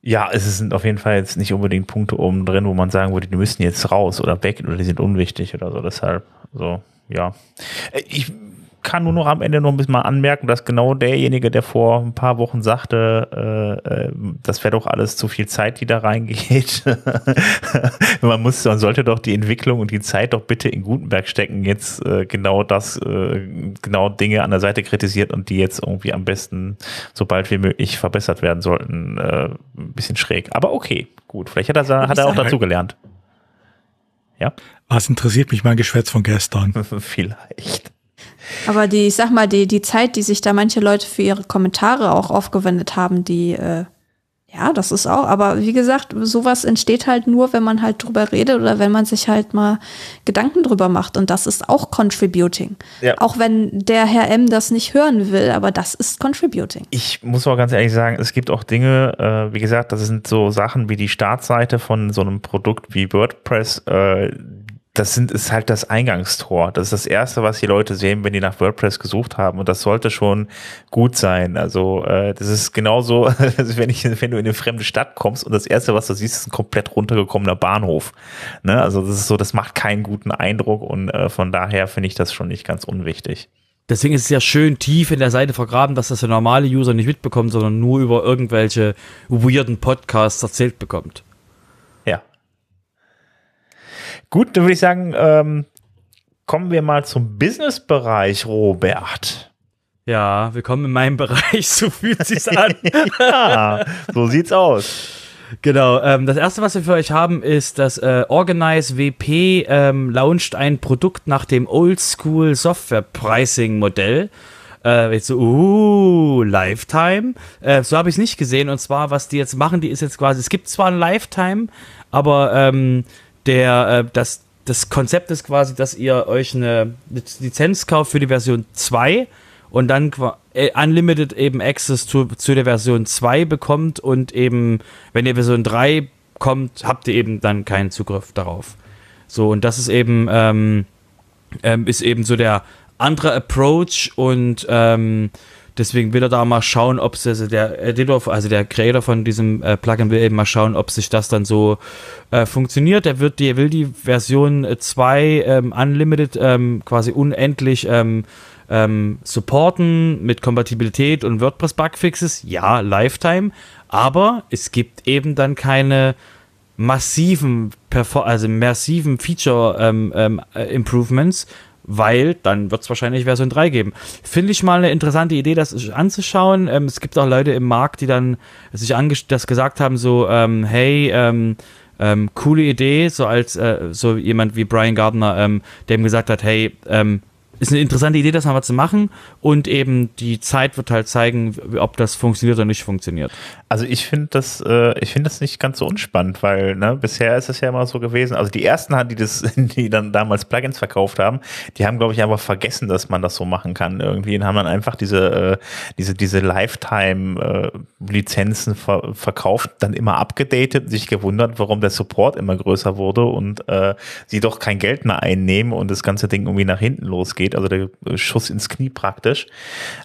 Ja, es sind auf jeden Fall jetzt nicht unbedingt Punkte oben drin, wo man sagen würde, die müssen jetzt raus oder weg oder die sind unwichtig oder so. Deshalb, so, ja. Ich kann nur noch am Ende noch ein bisschen mal anmerken, dass genau derjenige, der vor ein paar Wochen sagte, äh, äh das wäre doch alles zu viel Zeit, die da reingeht. man muss, man sollte doch die Entwicklung und die Zeit doch bitte in Gutenberg stecken, jetzt äh, genau das, äh, genau Dinge an der Seite kritisiert und die jetzt irgendwie am besten, sobald wie möglich verbessert werden sollten, äh, ein bisschen schräg. Aber okay, gut, vielleicht hat er, hat er auch dazu gelernt. Ja. Was interessiert mich mein Geschwätz von gestern? vielleicht. Aber die, ich sag mal, die, die Zeit, die sich da manche Leute für ihre Kommentare auch aufgewendet haben, die, äh, ja, das ist auch, aber wie gesagt, sowas entsteht halt nur, wenn man halt drüber redet oder wenn man sich halt mal Gedanken drüber macht. Und das ist auch Contributing. Ja. Auch wenn der Herr M das nicht hören will, aber das ist Contributing. Ich muss auch ganz ehrlich sagen, es gibt auch Dinge, äh, wie gesagt, das sind so Sachen wie die Startseite von so einem Produkt wie WordPress, äh, das sind, ist halt das Eingangstor. Das ist das Erste, was die Leute sehen, wenn die nach WordPress gesucht haben. Und das sollte schon gut sein. Also äh, das ist genauso, wenn, ich, wenn du in eine fremde Stadt kommst und das Erste, was du siehst, ist ein komplett runtergekommener Bahnhof. Ne? Also das ist so, das macht keinen guten Eindruck und äh, von daher finde ich das schon nicht ganz unwichtig. Deswegen ist es ja schön tief in der Seite vergraben, dass das der normale User nicht mitbekommt, sondern nur über irgendwelche weirden Podcasts erzählt bekommt. Gut, dann würde ich sagen, ähm, kommen wir mal zum Business-Bereich, Robert. Ja, willkommen in meinem Bereich, so fühlt sich's an. ja, so sieht's aus. Genau, ähm, das erste, was wir für euch haben, ist, dass äh, Organize WP ähm, launcht ein Produkt nach dem Oldschool Software Pricing Modell. Äh, jetzt so, uh, Lifetime. Äh, so habe ich es nicht gesehen. Und zwar, was die jetzt machen, die ist jetzt quasi, es gibt zwar ein Lifetime, aber ähm, der, äh, das, das Konzept ist quasi, dass ihr euch eine Lizenz kauft für die Version 2 und dann äh, Unlimited eben Access zu, zu der Version 2 bekommt und eben, wenn ihr Version 3 kommt, habt ihr eben dann keinen Zugriff darauf. So, und das ist eben, ähm, ähm, ist eben so der andere Approach und ähm, Deswegen will er da mal schauen, ob also der Editor, also der Creator von diesem äh, Plugin will eben mal schauen, ob sich das dann so äh, funktioniert. Er wird die, will die Version 2 ähm, Unlimited ähm, quasi unendlich ähm, ähm, supporten mit Kompatibilität und WordPress Bugfixes. Ja, Lifetime. Aber es gibt eben dann keine massiven, also massiven Feature ähm, ähm, äh, Improvements, weil dann wird es wahrscheinlich Version 3 geben. Finde ich mal eine interessante Idee, das anzuschauen. Ähm, es gibt auch Leute im Markt, die dann sich das gesagt haben, so, ähm, hey, ähm, ähm, coole Idee, so als äh, so jemand wie Brian Gardner, ähm, der ihm gesagt hat, hey, ähm, ist eine interessante Idee, das mal zu machen und eben die Zeit wird halt zeigen, ob das funktioniert oder nicht funktioniert. Also ich finde das, äh, ich finde das nicht ganz so unspannend, weil ne, bisher ist es ja immer so gewesen. Also die ersten, die das, die dann damals Plugins verkauft haben, die haben glaube ich einfach vergessen, dass man das so machen kann irgendwie und haben dann einfach diese äh, diese diese Lifetime äh, ver verkauft, dann immer abgedatet, sich gewundert, warum der Support immer größer wurde und äh, sie doch kein Geld mehr einnehmen und das ganze Ding irgendwie nach hinten losgeht, also der Schuss ins Knie praktisch.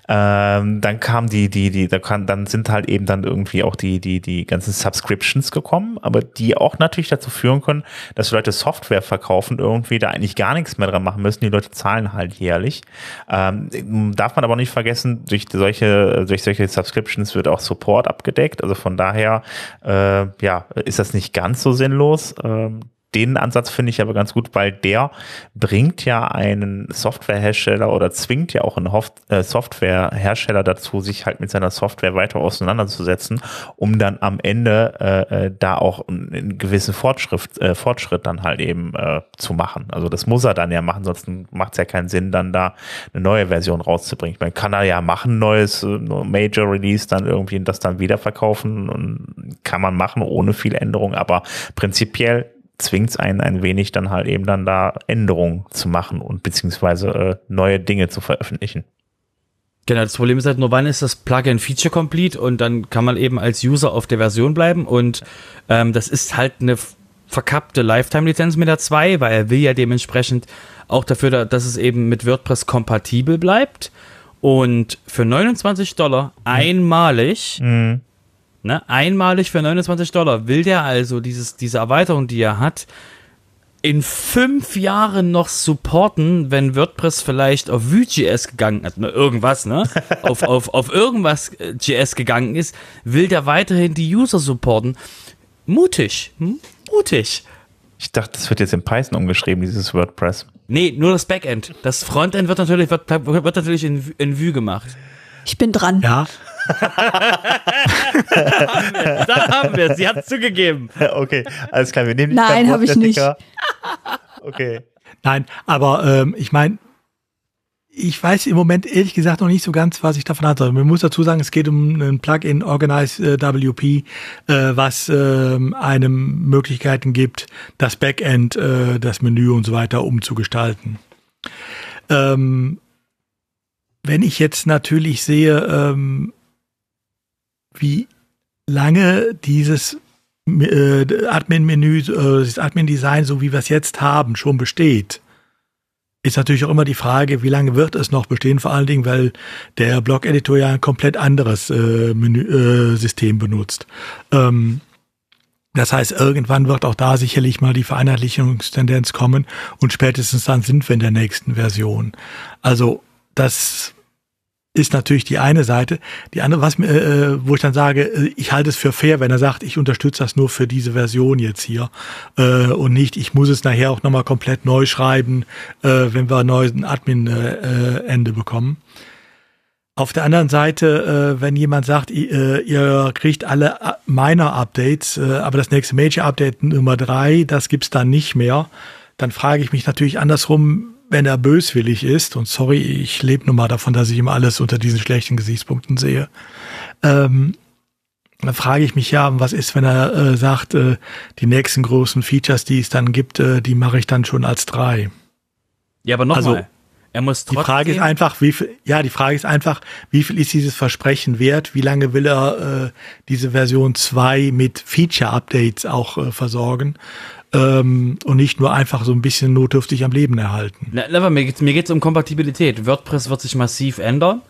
Ähm, dann kam die die die da kann dann sind halt eben dann irgendwie irgendwie auch die, die, die ganzen Subscriptions gekommen, aber die auch natürlich dazu führen können, dass Leute Software verkaufen, irgendwie da eigentlich gar nichts mehr dran machen müssen. Die Leute zahlen halt jährlich. Ähm, darf man aber nicht vergessen, durch solche, durch solche Subscriptions wird auch Support abgedeckt. Also von daher, äh, ja, ist das nicht ganz so sinnlos. Ähm, den Ansatz finde ich aber ganz gut, weil der bringt ja einen Softwarehersteller oder zwingt ja auch einen äh, Softwarehersteller dazu, sich halt mit seiner Software weiter auseinanderzusetzen, um dann am Ende äh, äh da auch einen gewissen Fortschritt, äh, Fortschritt dann halt eben äh, zu machen. Also das muss er dann ja machen, sonst macht es ja keinen Sinn, dann da eine neue Version rauszubringen. Man kann er ja machen, neues Major Release, dann irgendwie das dann wieder verkaufen und kann man machen ohne viel Änderung, aber prinzipiell zwingt es einen ein wenig dann halt eben dann da Änderungen zu machen und beziehungsweise äh, neue Dinge zu veröffentlichen. Genau, das Problem ist halt nur, wann ist das Plugin Feature Complete und dann kann man eben als User auf der Version bleiben und ähm, das ist halt eine verkappte Lifetime-Lizenz mit der 2, weil er will ja dementsprechend auch dafür, dass es eben mit WordPress kompatibel bleibt und für 29 Dollar einmalig mhm Ne? Einmalig für 29 Dollar will der also dieses, diese Erweiterung, die er hat, in fünf Jahren noch supporten, wenn WordPress vielleicht auf Vue.js gegangen ist, irgendwas, ne? auf, auf, auf irgendwas äh, JS gegangen ist, will der weiterhin die User supporten. Mutig, hm? mutig. Ich dachte, das wird jetzt in Python umgeschrieben, dieses WordPress. Nee, nur das Backend. Das Frontend wird natürlich, wird, wird natürlich in, in Vue gemacht. Ich bin dran. Ja, da haben wir es. Sie hat es zugegeben. Okay, alles klar. Wir nehmen die Nein, habe ich nicht. Okay. Nein, aber ähm, ich meine, ich weiß im Moment ehrlich gesagt noch nicht so ganz, was ich davon hatte. Man muss dazu sagen, es geht um ein Plugin Organize äh, WP, äh, was äh, einem Möglichkeiten gibt, das Backend, äh, das Menü und so weiter umzugestalten. Ähm, wenn ich jetzt natürlich sehe, ähm, wie lange dieses äh, Admin-Menü, äh, das Admin-Design, so wie wir es jetzt haben, schon besteht, ist natürlich auch immer die Frage, wie lange wird es noch bestehen, vor allen Dingen, weil der Blog-Editor ja ein komplett anderes äh, Menü, äh, System benutzt. Ähm, das heißt, irgendwann wird auch da sicherlich mal die Vereinheitlichungstendenz kommen und spätestens dann sind wir in der nächsten Version. Also das ist natürlich die eine Seite. Die andere, was mir, äh, wo ich dann sage, äh, ich halte es für fair, wenn er sagt, ich unterstütze das nur für diese Version jetzt hier äh, und nicht, ich muss es nachher auch nochmal komplett neu schreiben, äh, wenn wir ein neues Admin-Ende äh, bekommen. Auf der anderen Seite, äh, wenn jemand sagt, ihr, ihr kriegt alle Minor-Updates, äh, aber das nächste Major-Update Nummer drei, das gibt's dann nicht mehr, dann frage ich mich natürlich andersrum, wenn er böswillig ist, und sorry, ich lebe nun mal davon, dass ich ihm alles unter diesen schlechten Gesichtspunkten sehe, ähm, dann frage ich mich ja, was ist, wenn er äh, sagt, äh, die nächsten großen Features, die es dann gibt, äh, die mache ich dann schon als drei. Ja, aber nochmal. Also, er muss trotzdem. Die Frage ist einfach, wie viel, ja, die Frage ist einfach, wie viel ist dieses Versprechen wert? Wie lange will er äh, diese Version 2 mit Feature-Updates auch äh, versorgen? Ähm, und nicht nur einfach so ein bisschen notdürftig am Leben erhalten. Na, aber mir geht es mir geht's um Kompatibilität. WordPress wird sich massiv ändern.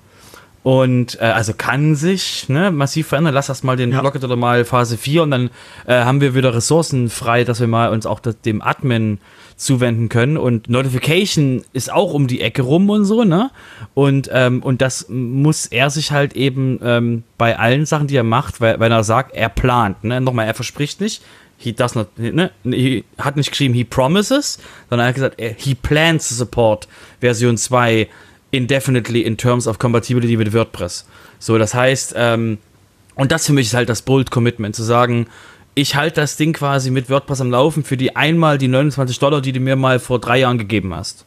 Und äh, also kann sich ne, massiv verändern. Lass erst mal den ja. Blocket oder mal Phase 4 und dann äh, haben wir wieder Ressourcen frei, dass wir mal uns auch das, dem Admin zuwenden können. Und Notification ist auch um die Ecke rum und so, ne? Und, ähm, und das muss er sich halt eben ähm, bei allen Sachen, die er macht, weil, wenn er sagt, er plant, ne? Nochmal, er verspricht nicht, he does not, ne, he hat nicht geschrieben, he promises, sondern er hat gesagt, he plans to support Version 2 indefinitely in terms of compatibility with WordPress. So, das heißt, ähm, und das für mich ist halt das Bold Commitment, zu sagen, ich halte das Ding quasi mit WordPress am Laufen für die einmal die 29 Dollar, die du mir mal vor drei Jahren gegeben hast.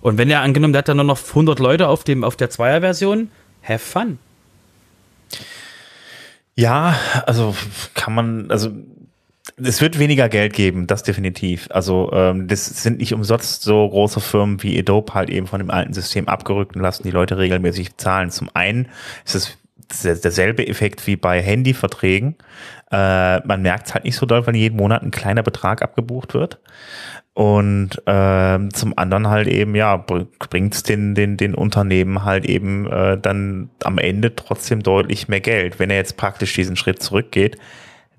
Und wenn er angenommen, der hat dann nur noch 100 Leute auf, dem, auf der Zweier-Version, have fun. Ja, also kann man, also es wird weniger Geld geben, das definitiv. Also ähm, das sind nicht umsonst so große Firmen wie Adobe halt eben von dem alten System abgerückt und lassen die Leute regelmäßig zahlen. Zum einen ist es derselbe Effekt wie bei Handyverträgen. Äh, man merkt es halt nicht so doll, weil jeden Monat ein kleiner Betrag abgebucht wird. Und äh, zum anderen halt eben, ja, bringt es den, den, den Unternehmen halt eben äh, dann am Ende trotzdem deutlich mehr Geld. Wenn er jetzt praktisch diesen Schritt zurückgeht,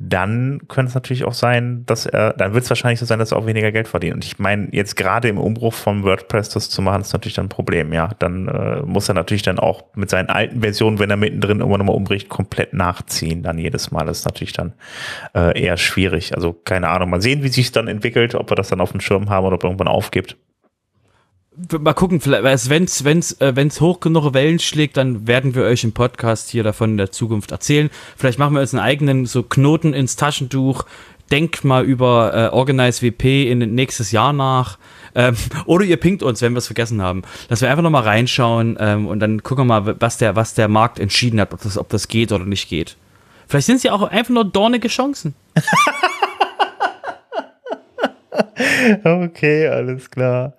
dann könnte es natürlich auch sein, dass er, dann wird es wahrscheinlich so sein, dass er auch weniger Geld verdient. Und ich meine, jetzt gerade im Umbruch von WordPress das zu machen, ist natürlich dann ein Problem, ja. Dann äh, muss er natürlich dann auch mit seinen alten Versionen, wenn er mittendrin irgendwann nochmal umbricht, komplett nachziehen. Dann jedes Mal. Das ist natürlich dann äh, eher schwierig. Also keine Ahnung. Mal sehen, wie sich dann entwickelt, ob wir das dann auf dem Schirm haben oder ob er irgendwann aufgibt mal gucken, vielleicht, wenn's, wenn's, äh, wenn's hoch genug Wellen schlägt, dann werden wir euch im Podcast hier davon in der Zukunft erzählen. Vielleicht machen wir uns einen eigenen so Knoten ins Taschentuch. Denkt mal über äh, Organize WP in nächstes Jahr nach. Ähm, oder ihr pinkt uns, wenn wir es vergessen haben. Dass wir einfach nochmal reinschauen ähm, und dann gucken wir mal, was der, was der Markt entschieden hat, ob das, ob das geht oder nicht geht. Vielleicht sind es ja auch einfach nur dornige Chancen. Okay, alles klar.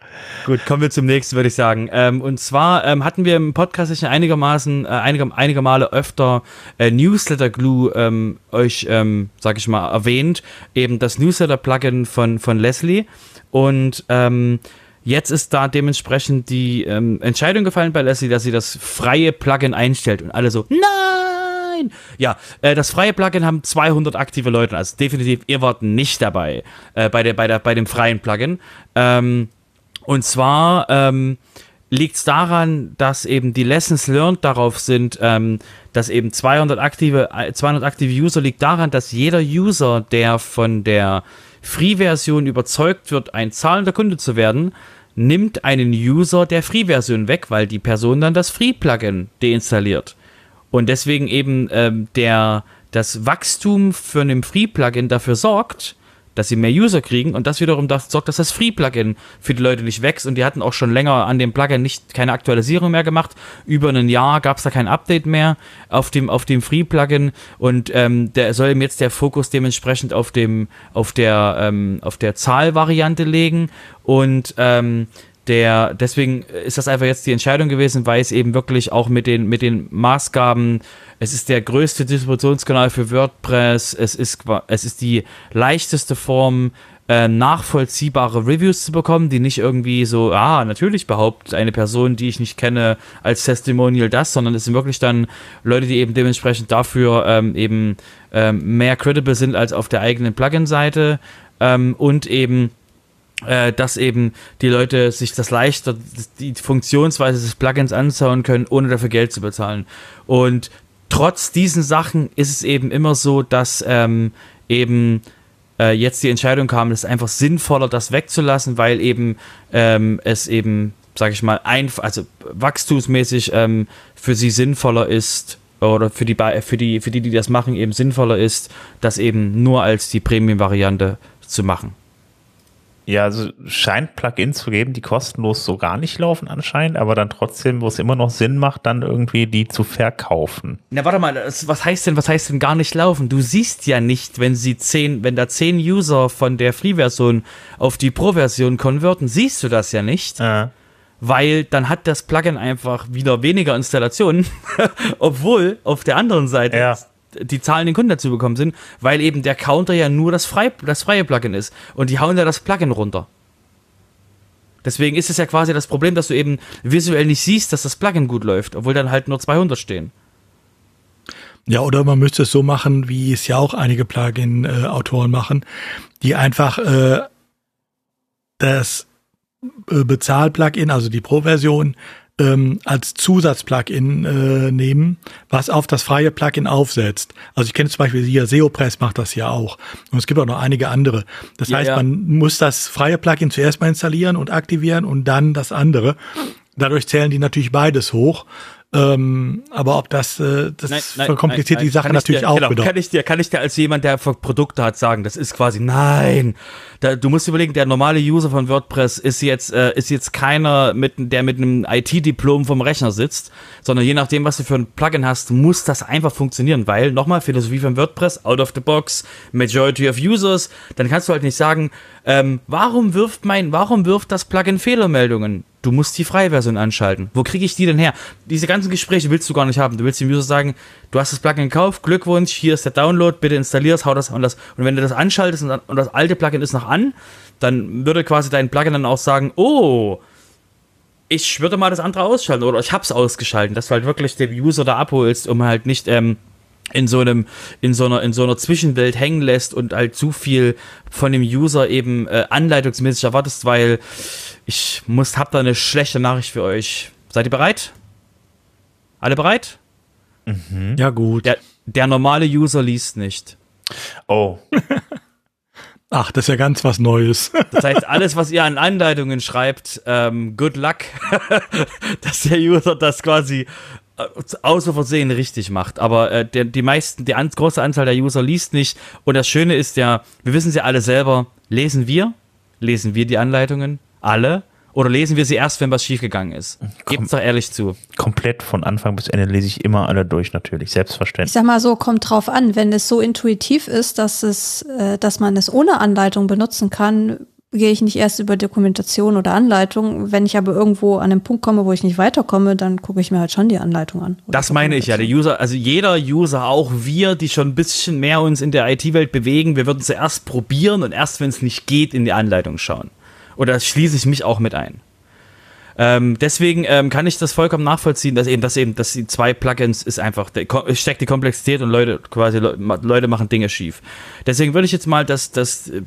Gut, kommen wir zum nächsten, würde ich sagen. Ähm, und zwar ähm, hatten wir im Podcast schon einigermaßen, äh, einige, einige Male öfter äh, Newsletter Glue ähm, euch, ähm, sag ich mal, erwähnt. Eben das Newsletter-Plugin von, von Leslie. Und ähm, jetzt ist da dementsprechend die ähm, Entscheidung gefallen bei Leslie, dass sie das freie Plugin einstellt. Und alle so, nein! Nein! Ja, äh, das freie Plugin haben 200 aktive Leute, also definitiv, ihr wart nicht dabei äh, bei, der, bei, der, bei dem freien Plugin. Ähm, und zwar ähm, liegt es daran, dass eben die Lessons learned darauf sind, ähm, dass eben 200 aktive, 200 aktive User liegt daran, dass jeder User, der von der Free-Version überzeugt wird, ein zahlender Kunde zu werden, nimmt einen User der Free-Version weg, weil die Person dann das Free-Plugin deinstalliert. Und deswegen eben ähm, der, das Wachstum für ein Free-Plugin dafür sorgt, dass sie mehr User kriegen und das wiederum dafür sorgt, dass das Free-Plugin für die Leute nicht wächst. Und die hatten auch schon länger an dem Plugin nicht keine Aktualisierung mehr gemacht. Über ein Jahr gab es da kein Update mehr auf dem, auf dem Free-Plugin. Und ähm, der soll eben jetzt der Fokus dementsprechend auf dem, auf der, ähm, auf der Zahlvariante legen. Und ähm, der, deswegen ist das einfach jetzt die Entscheidung gewesen, weil es eben wirklich auch mit den, mit den Maßgaben, es ist der größte Distributionskanal für WordPress, es ist, es ist die leichteste Form, äh, nachvollziehbare Reviews zu bekommen, die nicht irgendwie so, ah, natürlich behauptet eine Person, die ich nicht kenne, als Testimonial das, sondern es sind wirklich dann Leute, die eben dementsprechend dafür ähm, eben ähm, mehr credible sind als auf der eigenen Plugin-Seite ähm, und eben äh, dass eben die Leute sich das leichter, die Funktionsweise des Plugins anschauen können, ohne dafür Geld zu bezahlen. Und trotz diesen Sachen ist es eben immer so, dass ähm, eben äh, jetzt die Entscheidung kam, es ist einfach sinnvoller, das wegzulassen, weil eben ähm, es eben, sage ich mal, einfach, also wachstumsmäßig ähm, für sie sinnvoller ist, oder für die, für die, für die, die das machen, eben sinnvoller ist, das eben nur als die Premium-Variante zu machen. Ja, also scheint Plugins zu geben, die kostenlos so gar nicht laufen anscheinend, aber dann trotzdem, wo es immer noch Sinn macht, dann irgendwie die zu verkaufen. Na, warte mal, was heißt denn, was heißt denn gar nicht laufen? Du siehst ja nicht, wenn sie zehn, wenn da zehn User von der Free-Version auf die Pro-Version konverten, siehst du das ja nicht. Ja. Weil dann hat das Plugin einfach wieder weniger Installationen, obwohl auf der anderen Seite ja die Zahlen den Kunden dazu bekommen sind, weil eben der Counter ja nur das, frei, das freie Plugin ist. Und die hauen ja das Plugin runter. Deswegen ist es ja quasi das Problem, dass du eben visuell nicht siehst, dass das Plugin gut läuft, obwohl dann halt nur 200 stehen. Ja, oder man müsste es so machen, wie es ja auch einige Plugin-Autoren machen, die einfach äh, das äh, Bezahl-Plugin, also die Pro-Version, ähm, als Zusatzplugin äh, nehmen, was auf das freie Plugin aufsetzt. Also ich kenne zum Beispiel hier SEOpress macht das ja auch. Und es gibt auch noch einige andere. Das ja, heißt, ja. man muss das freie Plugin zuerst mal installieren und aktivieren und dann das andere. Dadurch zählen die natürlich beides hoch. Ähm, aber ob das, äh, das nein, nein, verkompliziert nein, die Sache natürlich dir, auch genau, wieder. Kann ich dir, kann ich dir als jemand, der Produkte hat, sagen, das ist quasi, nein. Da, du musst überlegen, der normale User von WordPress ist jetzt, äh, ist jetzt keiner, mit, der mit einem IT-Diplom vom Rechner sitzt, sondern je nachdem, was du für ein Plugin hast, muss das einfach funktionieren, weil, nochmal, Philosophie von WordPress, out of the box, majority of users, dann kannst du halt nicht sagen, ähm, warum wirft mein, warum wirft das Plugin Fehlermeldungen? Du musst die freie Version anschalten. Wo kriege ich die denn her? Diese ganzen Gespräche willst du gar nicht haben. Du willst dem User sagen, du hast das Plugin gekauft, Glückwunsch, hier ist der Download, bitte installierst, hau das und das. Und wenn du das anschaltest und, und das alte Plugin ist noch an, dann würde quasi dein Plugin dann auch sagen, oh, ich würde mal das andere ausschalten oder ich hab's ausgeschalten, dass du halt wirklich den User da abholst, um halt nicht ähm, in so einem in so einer in so einer Zwischenwelt hängen lässt und halt zu viel von dem User eben äh, anleitungsmäßig erwartest, weil ich muss hab da eine schlechte Nachricht für euch. Seid ihr bereit? Alle bereit? Mhm. Ja gut. Der, der normale User liest nicht. Oh. Ach, das ist ja ganz was Neues. Das heißt, alles, was ihr an Anleitungen schreibt, ähm, good luck, dass der User das quasi äh, außer Versehen richtig macht. Aber äh, der, die meisten, die an, große Anzahl der User liest nicht. Und das Schöne ist ja, wir wissen sie alle selber, lesen wir, lesen wir die Anleitungen, alle, oder lesen wir sie erst, wenn was schiefgegangen ist? Gebt's doch ehrlich zu. Komplett von Anfang bis Ende lese ich immer alle durch, natürlich, selbstverständlich. Ich sag mal so, kommt drauf an, wenn es so intuitiv ist, dass es, äh, dass man es ohne Anleitung benutzen kann, gehe ich nicht erst über Dokumentation oder Anleitung. Wenn ich aber irgendwo an einen Punkt komme, wo ich nicht weiterkomme, dann gucke ich mir halt schon die Anleitung an. Das meine ich ja. Der User, also jeder User, auch wir, die schon ein bisschen mehr uns in der IT-Welt bewegen, wir würden zuerst probieren und erst, wenn es nicht geht, in die Anleitung schauen. Oder schließe ich mich auch mit ein. Ähm, deswegen ähm, kann ich das vollkommen nachvollziehen, dass eben, dass eben, dass die zwei Plugins ist einfach, steckt die Komplexität und Leute quasi Leute machen Dinge schief. Deswegen würde ich jetzt mal das, das äh,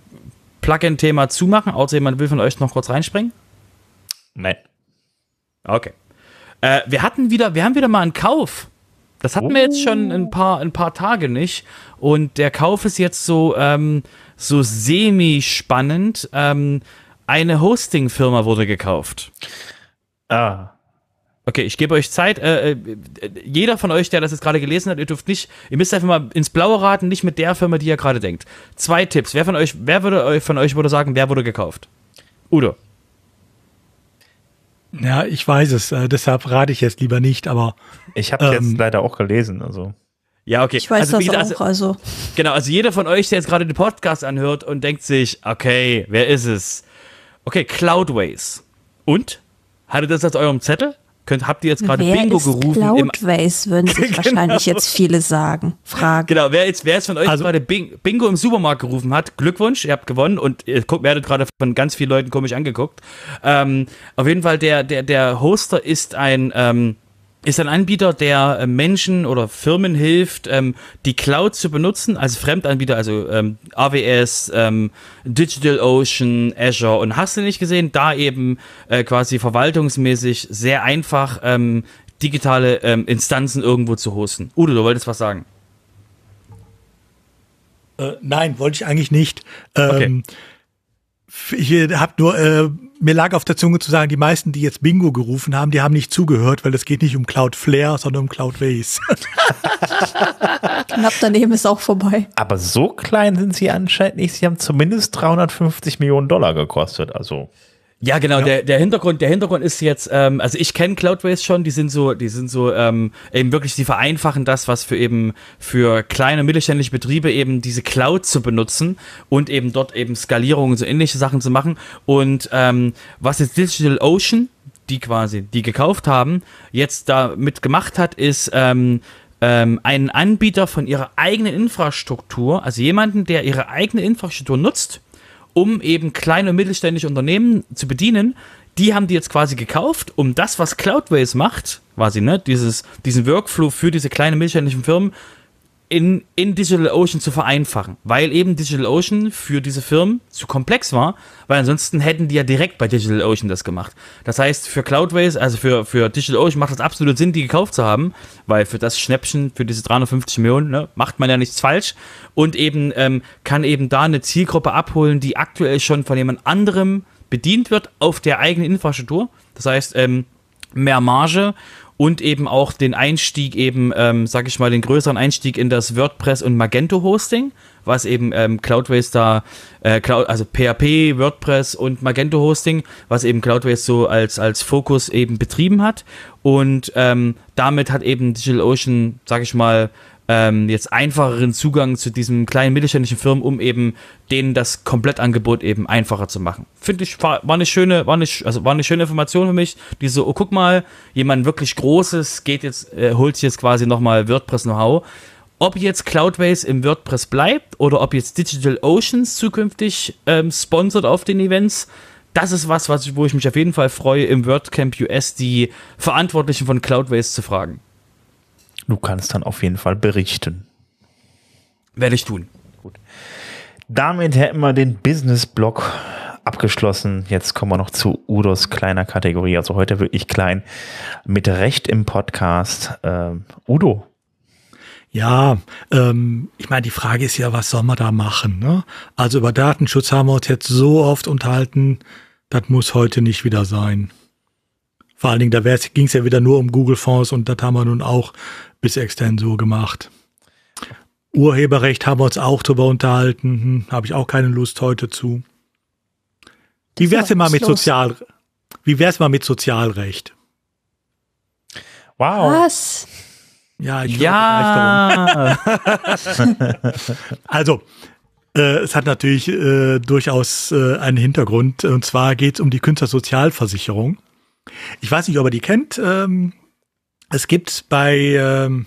Plugin-Thema zumachen, außer jemand will von euch noch kurz reinspringen. Nein. Okay. Äh, wir hatten wieder, wir haben wieder mal einen Kauf. Das hatten oh. wir jetzt schon ein paar, ein paar Tage nicht. Und der Kauf ist jetzt so, ähm, so semi-spannend. Ähm, eine Hosting-Firma wurde gekauft. Ah. Okay, ich gebe euch Zeit. Äh, äh, jeder von euch, der das jetzt gerade gelesen hat, ihr dürft nicht, ihr müsst einfach mal ins Blaue raten, nicht mit der Firma, die ihr gerade denkt. Zwei Tipps. Wer von euch, wer würde von euch würde sagen, wer wurde gekauft? Udo. Ja, ich weiß es. Äh, deshalb rate ich jetzt lieber nicht. Aber ich habe ähm, jetzt leider auch gelesen. Also ja, okay. Ich weiß also, das auch, also, also. Genau, also jeder von euch, der jetzt gerade den Podcast anhört und denkt sich, okay, wer ist es? Okay, Cloudways. Und? Hattet ihr das auf eurem Zettel? Könnt, habt ihr jetzt gerade Bingo ist gerufen? Cloudways würden sich genau. wahrscheinlich jetzt viele sagen. Fragen. Genau, wer jetzt, wer jetzt von euch also, gerade Bingo im Supermarkt gerufen hat, Glückwunsch, ihr habt gewonnen und ihr guckt, werdet gerade von ganz vielen Leuten komisch angeguckt. Ähm, auf jeden Fall, der, der, der Hoster ist ein, ähm, ist ein Anbieter, der äh, Menschen oder Firmen hilft, ähm, die Cloud zu benutzen, also Fremdanbieter, also ähm, AWS, ähm, DigitalOcean, Azure und hast du nicht gesehen, da eben äh, quasi verwaltungsmäßig sehr einfach ähm, digitale ähm, Instanzen irgendwo zu hosten. Udo, du wolltest was sagen? Äh, nein, wollte ich eigentlich nicht. Ähm, okay. Ich habe nur äh, mir lag auf der Zunge zu sagen, die meisten, die jetzt Bingo gerufen haben, die haben nicht zugehört, weil es geht nicht um Cloudflare, sondern um Cloudways. Knapp daneben ist auch vorbei. Aber so klein sind sie anscheinend nicht. Sie haben zumindest 350 Millionen Dollar gekostet. Also ja, genau. Ja. Der, der Hintergrund, der Hintergrund ist jetzt, ähm, also ich kenne Cloudways schon. Die sind so, die sind so ähm, eben wirklich, die vereinfachen das, was für eben für kleine mittelständische Betriebe eben diese Cloud zu benutzen und eben dort eben Skalierung und so ähnliche Sachen zu machen. Und ähm, was jetzt Digital Ocean, die quasi, die gekauft haben, jetzt damit gemacht hat, ist ähm, ähm, einen Anbieter von ihrer eigenen Infrastruktur, also jemanden, der ihre eigene Infrastruktur nutzt um eben kleine und mittelständische Unternehmen zu bedienen. Die haben die jetzt quasi gekauft, um das, was Cloudways macht, quasi, ne, dieses, diesen Workflow für diese kleinen mittelständischen Firmen in, in DigitalOcean zu vereinfachen, weil eben DigitalOcean für diese Firmen zu komplex war, weil ansonsten hätten die ja direkt bei DigitalOcean das gemacht. Das heißt, für Cloudways, also für, für DigitalOcean macht das absolut Sinn, die gekauft zu haben, weil für das Schnäppchen, für diese 350 Millionen, ne, macht man ja nichts falsch und eben ähm, kann eben da eine Zielgruppe abholen, die aktuell schon von jemand anderem bedient wird auf der eigenen Infrastruktur. Das heißt, ähm, mehr Marge und eben auch den Einstieg eben, ähm, sag ich mal, den größeren Einstieg in das WordPress und Magento Hosting, was eben ähm, Cloudways da, äh, Cloud, also PHP, WordPress und Magento Hosting, was eben Cloudways so als, als Fokus eben betrieben hat. Und ähm, damit hat eben DigitalOcean, sag ich mal, ähm, jetzt einfacheren Zugang zu diesen kleinen mittelständischen Firmen, um eben denen das Komplettangebot eben einfacher zu machen. Finde ich, war, eine schöne, war eine, also war eine schöne Information für mich. Die so, oh, guck mal, jemand wirklich Großes geht jetzt, äh, holt sich jetzt quasi nochmal WordPress-Know-how. Ob jetzt Cloudways im WordPress bleibt oder ob jetzt Digital Oceans zukünftig ähm, sponsert auf den Events, das ist was, was ich, wo ich mich auf jeden Fall freue, im WordCamp US die Verantwortlichen von Cloudways zu fragen. Du kannst dann auf jeden Fall berichten. Werde ich tun. Gut. Damit hätten wir den Business-Block abgeschlossen. Jetzt kommen wir noch zu Udos kleiner Kategorie. Also heute wirklich klein. Mit Recht im Podcast. Ähm, Udo. Ja, ähm, ich meine, die Frage ist ja, was soll man da machen? Ne? Also über Datenschutz haben wir uns jetzt so oft unterhalten, das muss heute nicht wieder sein. Vor allen Dingen, da ging es ja wieder nur um Google-Fonds und das haben wir nun auch bis extern so gemacht. Urheberrecht haben wir uns auch drüber unterhalten, hm, habe ich auch keine Lust heute zu. Wie wär's denn mal mit Sozial, wie wär's mal mit Sozialrecht? Wow. Was? Ja, ich ja. also, äh, es hat natürlich äh, durchaus äh, einen Hintergrund. Und zwar geht es um die Künstlersozialversicherung. Ich weiß nicht, ob ihr die kennt. Ähm, es gibt bei ähm,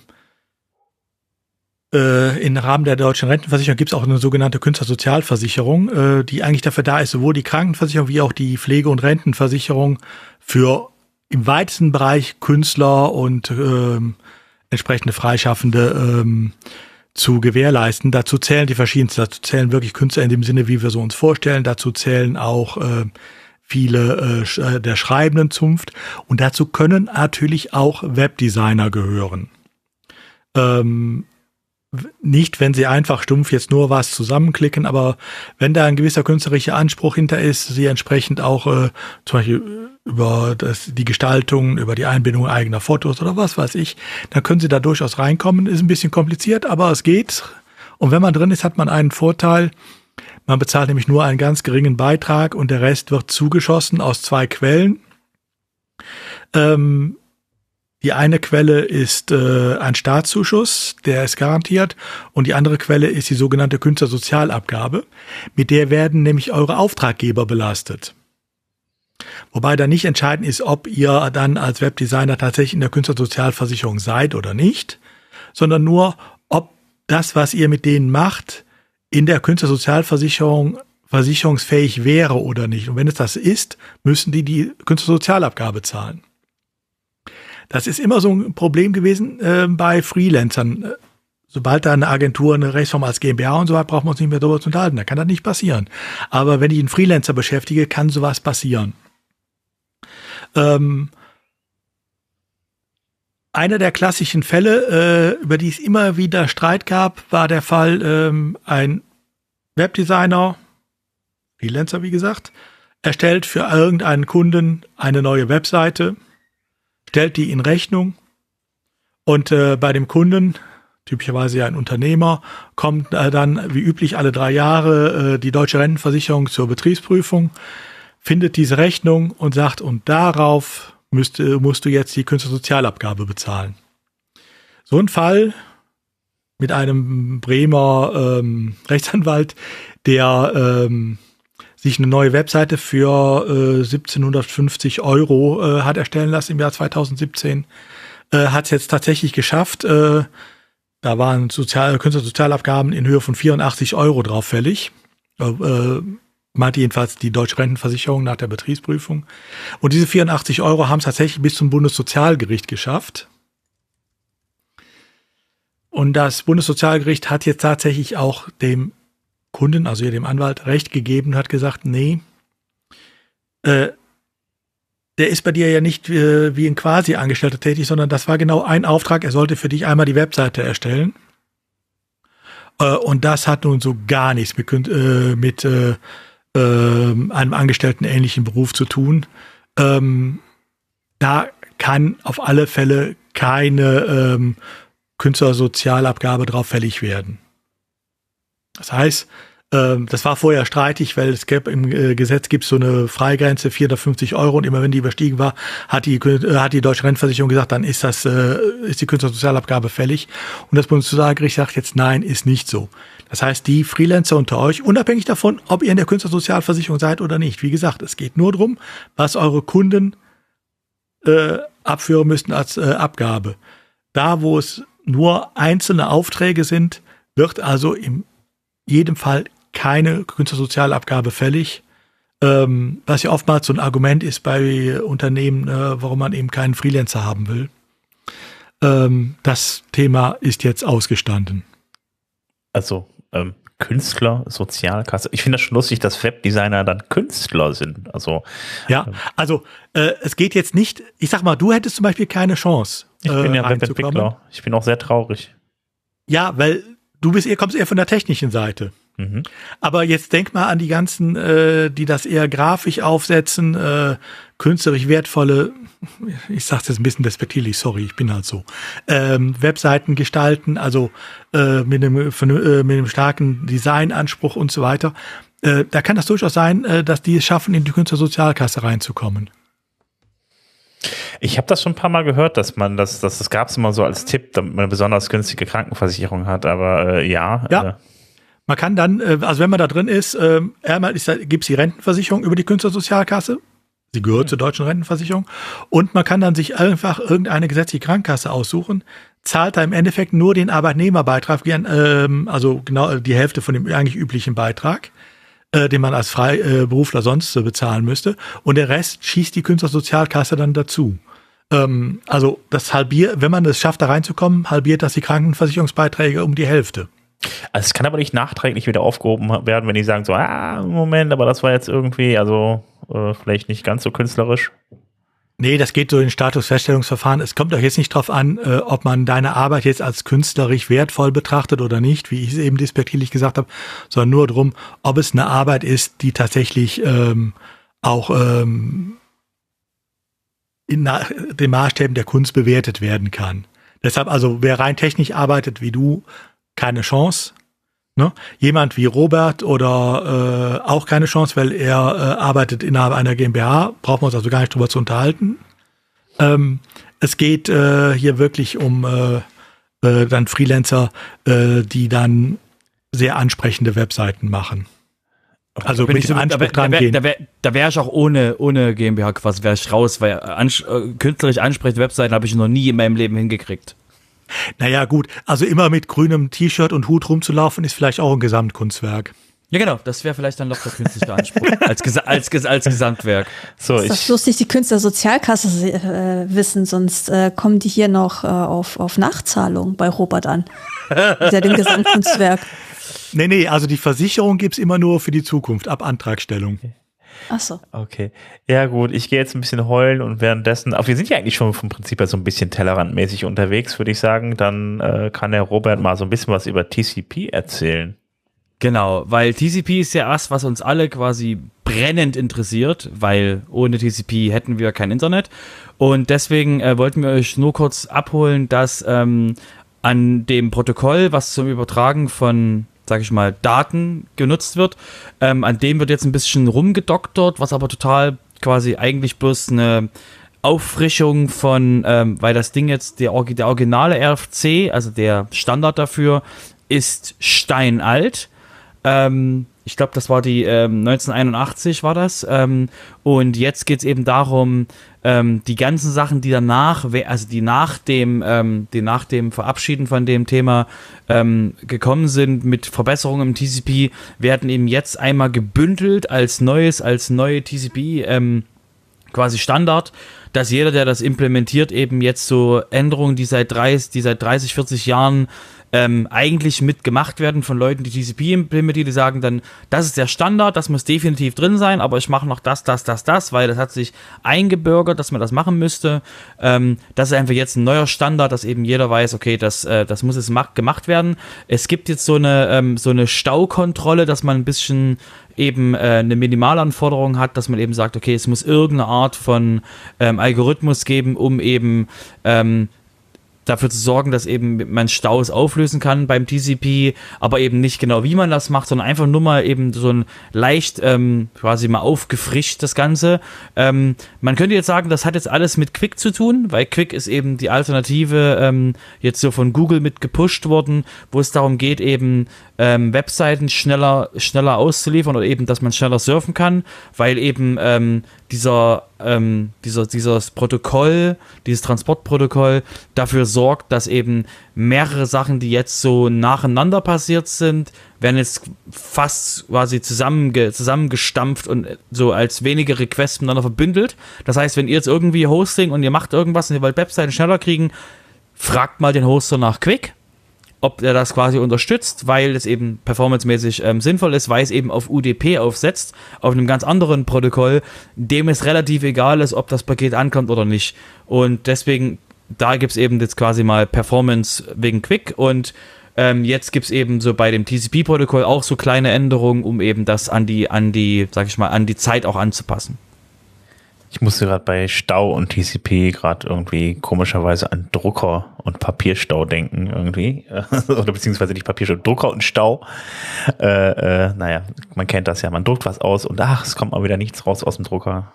äh, im Rahmen der deutschen Rentenversicherung gibt es auch eine sogenannte Künstlersozialversicherung, äh, die eigentlich dafür da ist, sowohl die Krankenversicherung wie auch die Pflege- und Rentenversicherung für im weitesten Bereich Künstler und ähm, entsprechende Freischaffende ähm, zu gewährleisten. Dazu zählen die verschiedensten, dazu zählen wirklich Künstler in dem Sinne, wie wir so uns vorstellen. Dazu zählen auch äh, viele äh, äh der schreibenden Zunft und dazu können natürlich auch Webdesigner gehören. Ähm, nicht, wenn sie einfach stumpf jetzt nur was zusammenklicken, aber wenn da ein gewisser künstlerischer Anspruch hinter ist, sie entsprechend auch äh, zum Beispiel über das, die Gestaltung, über die Einbindung eigener Fotos oder was weiß ich, dann können sie da durchaus reinkommen. Ist ein bisschen kompliziert, aber es geht. Und wenn man drin ist, hat man einen Vorteil. Man bezahlt nämlich nur einen ganz geringen Beitrag und der Rest wird zugeschossen aus zwei Quellen. Ähm, die eine Quelle ist äh, ein Staatszuschuss, der ist garantiert, und die andere Quelle ist die sogenannte Künstlersozialabgabe. Mit der werden nämlich eure Auftraggeber belastet. Wobei da nicht entscheidend ist, ob ihr dann als Webdesigner tatsächlich in der Künstlersozialversicherung seid oder nicht, sondern nur, ob das, was ihr mit denen macht, in der Künstlersozialversicherung versicherungsfähig wäre oder nicht. Und wenn es das ist, müssen die die Künstlersozialabgabe zahlen. Das ist immer so ein Problem gewesen äh, bei Freelancern. Sobald da eine Agentur eine Rechtsform als GmbH und so weiter, braucht man uns nicht mehr darüber zu unterhalten. Da kann das nicht passieren. Aber wenn ich einen Freelancer beschäftige, kann sowas passieren. Ähm, einer der klassischen Fälle, äh, über die es immer wieder Streit gab, war der Fall, ähm, ein Webdesigner, Freelancer wie gesagt, erstellt für irgendeinen Kunden eine neue Webseite stellt die in Rechnung und äh, bei dem Kunden, typischerweise ja ein Unternehmer, kommt äh, dann wie üblich alle drei Jahre äh, die deutsche Rentenversicherung zur Betriebsprüfung, findet diese Rechnung und sagt, und darauf müsst, musst du jetzt die Künstlersozialabgabe bezahlen. So ein Fall mit einem Bremer ähm, Rechtsanwalt, der ähm, sich eine neue Webseite für äh, 1750 Euro äh, hat erstellen lassen im Jahr 2017. Äh, hat es jetzt tatsächlich geschafft. Äh, da waren Sozial Künstlersozialabgaben in Höhe von 84 Euro drauf fällig. Äh, äh, meinte jedenfalls die Deutsche Rentenversicherung nach der Betriebsprüfung. Und diese 84 Euro haben es tatsächlich bis zum Bundessozialgericht geschafft. Und das Bundessozialgericht hat jetzt tatsächlich auch dem Kunden, also dem Anwalt, recht gegeben hat gesagt, nee, äh, der ist bei dir ja nicht äh, wie ein Quasi-Angestellter tätig, sondern das war genau ein Auftrag, er sollte für dich einmal die Webseite erstellen. Äh, und das hat nun so gar nichts mit, äh, mit äh, einem Angestellten ähnlichen Beruf zu tun. Ähm, da kann auf alle Fälle keine ähm, Künstlersozialabgabe drauf fällig werden. Das heißt, ähm, das war vorher streitig, weil es gab im äh, Gesetz gibt so eine Freigrenze 450 Euro und immer wenn die überstiegen war, hat die äh, hat die deutsche Rentenversicherung gesagt, dann ist das äh, ist die Künstlersozialabgabe fällig und das Bundessozialgericht sagt jetzt nein, ist nicht so. Das heißt, die Freelancer unter euch, unabhängig davon, ob ihr in der Künstlersozialversicherung seid oder nicht, wie gesagt, es geht nur darum, was eure Kunden äh, abführen müssten als äh, Abgabe. Da, wo es nur einzelne Aufträge sind, wird also im jedem Fall keine Künstlersozialabgabe fällig. Ähm, was ja oftmals so ein Argument ist bei Unternehmen, äh, warum man eben keinen Freelancer haben will. Ähm, das Thema ist jetzt ausgestanden. Also ähm, Künstler, Sozialkasse. Ich finde das schon lustig, dass Webdesigner dann Künstler sind. Also ja, also äh, es geht jetzt nicht. Ich sag mal, du hättest zum Beispiel keine Chance. Ich bin ja äh, Webentwickler. Ich bin auch sehr traurig. Ja, weil du bist eher kommst eher von der technischen Seite. Mhm. Aber jetzt denk mal an die ganzen, äh, die das eher grafisch aufsetzen, äh, künstlerisch wertvolle, ich sag's jetzt ein bisschen despektierlich, sorry, ich bin halt so, ähm, Webseiten gestalten, also äh, mit, einem, äh, mit einem starken Designanspruch und so weiter. Äh, da kann das durchaus sein, äh, dass die es schaffen, in die Künstlersozialkasse reinzukommen. Ich habe das schon ein paar Mal gehört, dass man das, das, das gab es immer so als Tipp, damit man eine besonders günstige Krankenversicherung hat, aber äh, ja. Ja. Äh, man kann dann, äh, also wenn man da drin ist, äh, einmal gibt es die Rentenversicherung über die Künstlersozialkasse. Sie gehört mhm. zur deutschen Rentenversicherung. Und man kann dann sich einfach irgendeine gesetzliche Krankenkasse aussuchen, zahlt da im Endeffekt nur den Arbeitnehmerbeitrag, ähm, also genau die Hälfte von dem eigentlich üblichen Beitrag, äh, den man als Freiberufler sonst bezahlen müsste. Und der Rest schießt die Künstlersozialkasse dann dazu. Ähm, also das halbiert, wenn man es schafft, da reinzukommen, halbiert das die Krankenversicherungsbeiträge um die Hälfte. Also es kann aber nicht nachträglich wieder aufgehoben werden, wenn die sagen so, ah, Moment, aber das war jetzt irgendwie, also äh, vielleicht nicht ganz so künstlerisch. Nee, das geht so in Statusfeststellungsverfahren. Es kommt doch jetzt nicht drauf an, äh, ob man deine Arbeit jetzt als künstlerisch wertvoll betrachtet oder nicht, wie ich es eben despektierlich gesagt habe, sondern nur darum, ob es eine Arbeit ist, die tatsächlich ähm, auch ähm, in den Maßstäben der Kunst bewertet werden kann. Deshalb also, wer rein technisch arbeitet wie du, keine Chance. Ne? Jemand wie Robert oder äh, auch keine Chance, weil er äh, arbeitet innerhalb einer GmbH, brauchen wir uns also gar nicht drüber zu unterhalten. Ähm, es geht äh, hier wirklich um äh, äh, dann Freelancer, äh, die dann sehr ansprechende Webseiten machen. Also wenn ich so Anspruch da, da, da wäre da wär ich auch ohne, ohne GmbH quasi, wäre ich raus, weil ans, äh, künstlerisch ansprechende Webseiten habe ich noch nie in meinem Leben hingekriegt. Naja, gut, also immer mit grünem T-Shirt und Hut rumzulaufen, ist vielleicht auch ein Gesamtkunstwerk. Ja, genau, das wäre vielleicht dann doch der künstliche Anspruch als, als, als, als Gesamtwerk. So, ist doch lustig, die Künstlersozialkasse äh, wissen, sonst äh, kommen die hier noch äh, auf, auf Nachzahlung bei Robert an. Der dem Gesamtkunstwerk. Nee, nee, also die Versicherung gibt's immer nur für die Zukunft, ab Antragstellung. Okay. Ach so. Okay. Ja, gut, ich gehe jetzt ein bisschen heulen und währenddessen, aber wir sind ja eigentlich schon vom Prinzip her so ein bisschen tellerrandmäßig unterwegs, würde ich sagen. Dann äh, kann der Robert mal so ein bisschen was über TCP erzählen. Genau, weil TCP ist ja was, was uns alle quasi brennend interessiert, weil ohne TCP hätten wir kein Internet. Und deswegen äh, wollten wir euch nur kurz abholen, dass ähm, an dem Protokoll, was zum Übertragen von sag ich mal, Daten genutzt wird. Ähm, an dem wird jetzt ein bisschen rumgedoktert, was aber total quasi eigentlich bloß eine Auffrischung von, ähm, weil das Ding jetzt, der, der originale RFC, also der Standard dafür, ist steinalt. Ähm, ich glaube, das war die ähm, 1981 war das. Ähm, und jetzt geht es eben darum, ähm, die ganzen Sachen, die danach, also die nach dem, ähm, die nach dem Verabschieden von dem Thema ähm, gekommen sind mit Verbesserungen im TCP, werden eben jetzt einmal gebündelt als neues, als neue TCP ähm, quasi Standard, dass jeder, der das implementiert, eben jetzt so Änderungen, die seit 30, die seit 30, 40 Jahren ähm, eigentlich mitgemacht werden von Leuten, die TCP implementieren, die sagen dann, das ist der Standard, das muss definitiv drin sein, aber ich mache noch das, das, das, das, weil das hat sich eingebürgert, dass man das machen müsste. Ähm, das ist einfach jetzt ein neuer Standard, dass eben jeder weiß, okay, das, äh, das muss jetzt gemacht werden. Es gibt jetzt so eine, ähm, so eine Staukontrolle, dass man ein bisschen eben äh, eine Minimalanforderung hat, dass man eben sagt, okay, es muss irgendeine Art von ähm, Algorithmus geben, um eben ähm, dafür zu sorgen, dass eben man Staus auflösen kann beim TCP, aber eben nicht genau, wie man das macht, sondern einfach nur mal eben so ein leicht ähm, quasi mal aufgefrischt das Ganze. Ähm, man könnte jetzt sagen, das hat jetzt alles mit Quick zu tun, weil Quick ist eben die Alternative ähm, jetzt so von Google mit gepusht worden, wo es darum geht, eben ähm, Webseiten schneller, schneller auszuliefern oder eben, dass man schneller surfen kann, weil eben ähm, dieser, ähm, dieser, dieses Protokoll, dieses Transportprotokoll dafür sorgt, dass eben mehrere Sachen, die jetzt so nacheinander passiert sind, werden jetzt fast quasi zusammenge, zusammengestampft und so als wenige Requests miteinander verbündelt. Das heißt, wenn ihr jetzt irgendwie Hosting und ihr macht irgendwas und ihr wollt Webseiten schneller kriegen, fragt mal den Hoster nach Quick ob er das quasi unterstützt, weil es eben performancemäßig ähm, sinnvoll ist, weil es eben auf UDP aufsetzt, auf einem ganz anderen Protokoll, dem es relativ egal ist, ob das Paket ankommt oder nicht. Und deswegen, da gibt es eben jetzt quasi mal Performance wegen Quick und ähm, jetzt gibt es eben so bei dem TCP-Protokoll auch so kleine Änderungen, um eben das an die, an die, sag ich mal, an die Zeit auch anzupassen. Ich musste gerade bei Stau und TCP gerade irgendwie komischerweise an Drucker und Papierstau denken irgendwie. Oder beziehungsweise nicht Papierstau, Drucker und Stau. Äh, äh, naja, man kennt das ja. Man druckt was aus und ach, es kommt mal wieder nichts raus aus dem Drucker.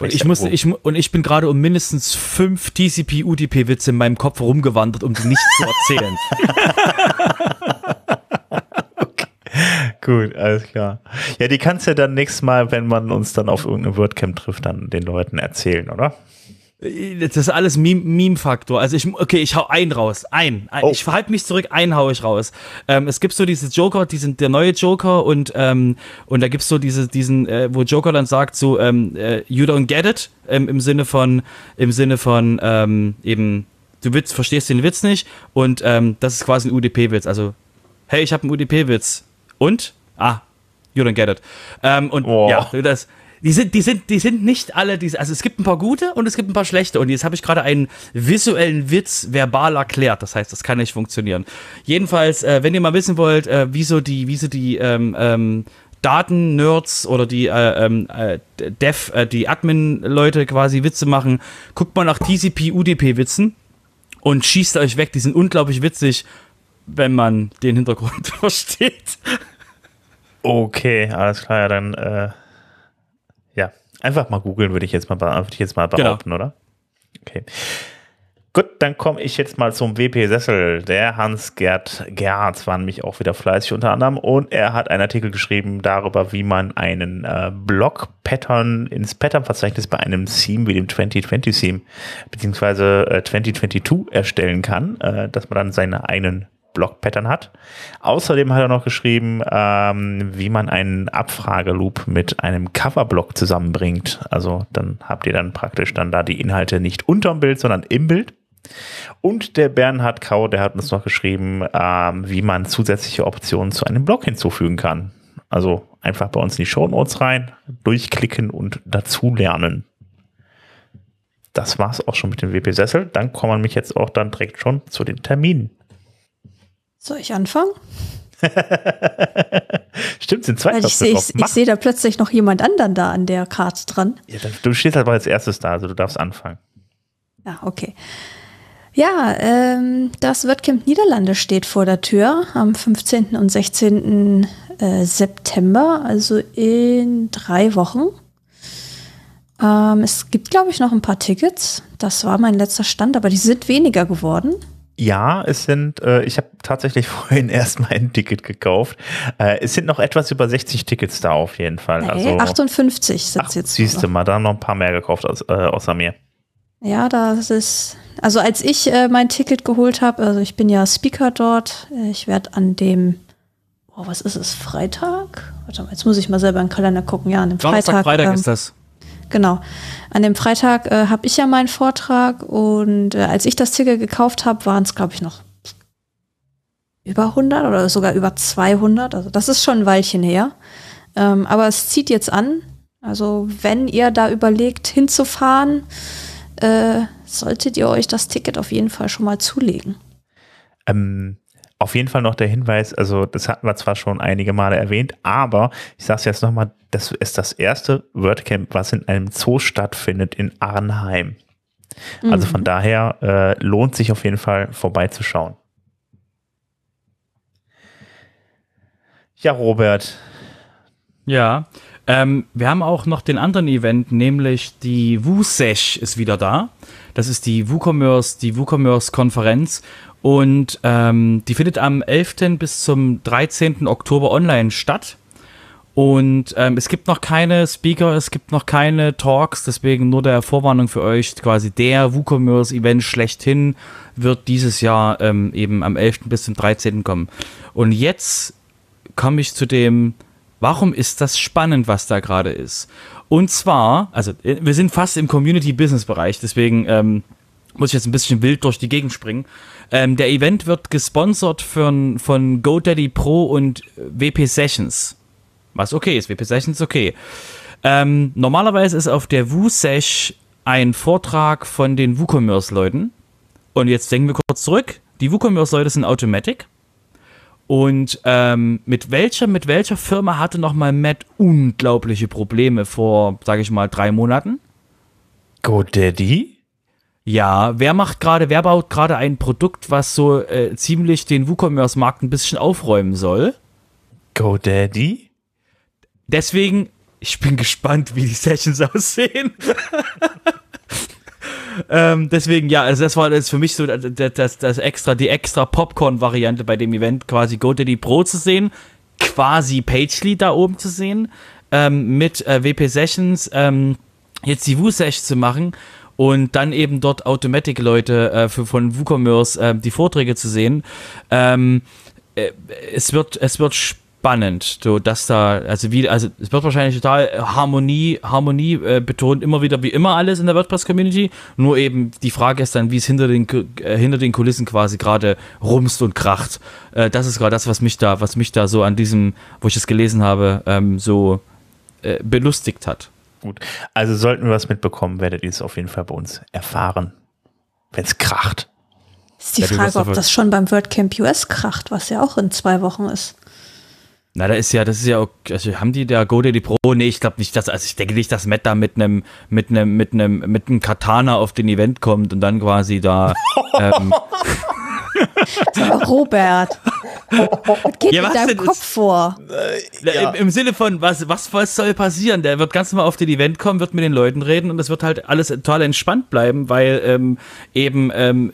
Und ich, musste, ich, und ich bin gerade um mindestens fünf TCP-UDP-Witze in meinem Kopf rumgewandert, um die nicht zu erzählen. Gut, alles klar. Ja, die kannst du ja dann nächstes Mal, wenn man uns dann auf irgendeinem WordCamp trifft, dann den Leuten erzählen, oder? Das ist alles Meme-Faktor. also ich, okay, ich hau einen raus. Ein. ein. Oh. Ich verhalte mich zurück, einen hau ich raus. Ähm, es gibt so diese Joker, die sind der neue Joker und, ähm, und da gibt's so diese, diesen, äh, wo Joker dann sagt so, ähm, äh, you don't get it, ähm, im Sinne von, im Sinne von, ähm, eben, du Witz, verstehst den Witz nicht und ähm, das ist quasi ein UDP-Witz. Also, hey, ich habe einen UDP-Witz. Und? Ah, you don't get it. Ähm, und oh. ja, das, die sind, die sind, die sind nicht alle, diese, also es gibt ein paar gute und es gibt ein paar schlechte. Und jetzt habe ich gerade einen visuellen Witz verbal erklärt. Das heißt, das kann nicht funktionieren. Jedenfalls, äh, wenn ihr mal wissen wollt, äh, wieso die, wieso die ähm, ähm, Daten-Nerds oder die äh, ähm, äh, Dev, äh, die Admin-Leute quasi Witze machen, guckt mal nach TCP-UDP-Witzen und schießt euch weg. Die sind unglaublich witzig, wenn man den Hintergrund versteht. Okay, alles klar, ja, dann äh, ja, einfach mal googeln, würde ich jetzt mal, würde ich jetzt mal genau. behaupten, genau. oder? Okay. Gut, dann komme ich jetzt mal zum WP Sessel. Der Hans-Gerd Gerhardt war nämlich auch wieder fleißig unter anderem und er hat einen Artikel geschrieben darüber, wie man einen äh, Block-Pattern ins Pattern-Verzeichnis bei einem Theme wie dem 2020-Theme beziehungsweise äh, 2022 erstellen kann, äh, dass man dann seine eigenen Block-Pattern hat. Außerdem hat er noch geschrieben, ähm, wie man einen Abfrageloop mit einem Coverblock zusammenbringt. Also dann habt ihr dann praktisch dann da die Inhalte nicht unterm Bild, sondern im Bild. Und der Bernhard Kau, der hat uns noch geschrieben, ähm, wie man zusätzliche Optionen zu einem Blog hinzufügen kann. Also einfach bei uns in die Show Notes rein, durchklicken und dazulernen. Das war's auch schon mit dem WP Sessel. Dann kommen wir mich jetzt auch dann direkt schon zu den Terminen. Soll ich anfangen? Stimmt, sind zwei Weil ich sehe seh da plötzlich noch jemand anderen da an der Karte dran. Ja, du stehst aber als erstes da, also du darfst anfangen. Ja, okay. Ja, ähm, das WordCamp Niederlande steht vor der Tür am 15. und 16. Äh, September, also in drei Wochen. Ähm, es gibt, glaube ich, noch ein paar Tickets. Das war mein letzter Stand, aber die sind weniger geworden. Ja, es sind, äh, ich habe tatsächlich vorhin erst mal ein Ticket gekauft. Äh, es sind noch etwas über 60 Tickets da auf jeden Fall. Nee, also 58 sind es jetzt. Siehst du mal, da noch ein paar mehr gekauft aus, äh, außer mir. Ja, das ist, also als ich äh, mein Ticket geholt habe, also ich bin ja Speaker dort, äh, ich werde an dem, oh, was ist es, Freitag? Warte mal, jetzt muss ich mal selber in den Kalender gucken. Ja, an dem Donnerstag, Freitag. Freitag ähm, ist das. Genau. An dem Freitag äh, habe ich ja meinen Vortrag und äh, als ich das Ticket gekauft habe, waren es, glaube ich, noch über 100 oder sogar über 200. Also das ist schon ein Weilchen her. Ähm, aber es zieht jetzt an. Also wenn ihr da überlegt hinzufahren, äh, solltet ihr euch das Ticket auf jeden Fall schon mal zulegen. Ähm, auf jeden Fall noch der Hinweis, also das hatten wir zwar schon einige Male erwähnt, aber ich sage es jetzt nochmal, das ist das erste WordCamp, was in einem Zoo stattfindet in Arnheim. Mhm. Also von mhm. daher äh, lohnt sich auf jeden Fall vorbeizuschauen. Ja, Robert. Ja, ähm, wir haben auch noch den anderen Event, nämlich die WooSesh ist wieder da. Das ist die WooCommerce, die WooCommerce-Konferenz und ähm, die findet am 11. bis zum 13. Oktober online statt. Und ähm, es gibt noch keine Speaker, es gibt noch keine Talks, deswegen nur der Vorwarnung für euch, quasi der WooCommerce-Event schlechthin wird dieses Jahr ähm, eben am 11. bis zum 13. kommen. Und jetzt komme ich zu dem, warum ist das spannend, was da gerade ist? Und zwar, also wir sind fast im Community-Business-Bereich, deswegen ähm, muss ich jetzt ein bisschen wild durch die Gegend springen. Ähm, der Event wird gesponsert von, von GoDaddy Pro und WP Sessions. Was okay ist, WP Sessions okay. Ähm, normalerweise ist auf der WooSesh ein Vortrag von den WooCommerce-Leuten. Und jetzt denken wir kurz zurück. Die WooCommerce-Leute sind Automatic. Und ähm, mit welcher, mit welcher Firma hatte nochmal Matt unglaubliche Probleme vor, sage ich mal, drei Monaten? GoDaddy? Ja, wer macht gerade, wer baut gerade ein Produkt, was so äh, ziemlich den WooCommerce-Markt ein bisschen aufräumen soll? GoDaddy? Deswegen, ich bin gespannt, wie die Sessions aussehen. ähm, deswegen, ja, also das war das für mich so das, das, das extra, die extra Popcorn-Variante bei dem Event, quasi GoDaddy Pro zu sehen, quasi Pagely da oben zu sehen, ähm, mit äh, WP Sessions, ähm, jetzt die Woo-Sesh zu machen und dann eben dort Automatic-Leute äh, für, von WooCommerce äh, die Vorträge zu sehen. Ähm, äh, es wird, es wird spannend so dass da, also wie, also es wird wahrscheinlich total Harmonie, Harmonie äh, betont, immer wieder wie immer alles in der WordPress-Community. Nur eben die Frage ist dann, wie es hinter den äh, hinter den Kulissen quasi gerade rumst und kracht. Äh, das ist gerade das, was mich da, was mich da so an diesem, wo ich es gelesen habe, ähm, so äh, belustigt hat. Gut. Also sollten wir was mitbekommen, werdet ihr es auf jeden Fall bei uns erfahren, wenn es kracht. Ist die ja, Frage, ob das schon beim WordCamp US kracht, was ja auch in zwei Wochen ist. Na, da ist ja, das ist ja, also haben die da GoDaddy Pro? Nee, ich glaube nicht, dass, also ich denke nicht, dass Matt da mit einem, mit einem, mit einem, mit einem Katana auf den Event kommt und dann quasi da. ähm, Robert. Was geht ja, was mit deinem Kopf vor? Äh, ja. Im, Im, Sinne von, was, was, was soll passieren? Der wird ganz normal auf den Event kommen, wird mit den Leuten reden und es wird halt alles total entspannt bleiben, weil ähm, eben, ähm,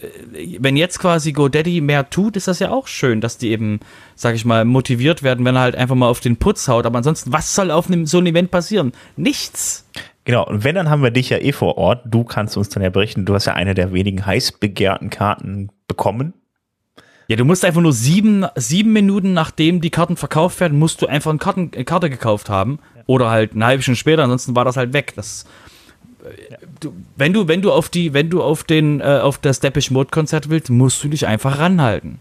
wenn jetzt quasi GoDaddy mehr tut, ist das ja auch schön, dass die eben, sag ich mal, motiviert werden, wenn er halt einfach mal auf den Putz haut. Aber ansonsten, was soll auf einem, so einem Event passieren? Nichts. Genau, und wenn, dann haben wir dich ja eh vor Ort. Du kannst uns dann ja berichten, du hast ja eine der wenigen heiß begehrten Karten bekommen ja, du musst einfach nur sieben, sieben Minuten nachdem die Karten verkauft werden, musst du einfach eine, Karten, eine Karte gekauft haben. Ja. Oder halt eine halbe Stunde später, ansonsten war das halt weg. Das, ja. du, wenn du, wenn du auf die, wenn du auf den, äh, auf das Depeche Mode Konzert willst, musst du dich einfach ranhalten.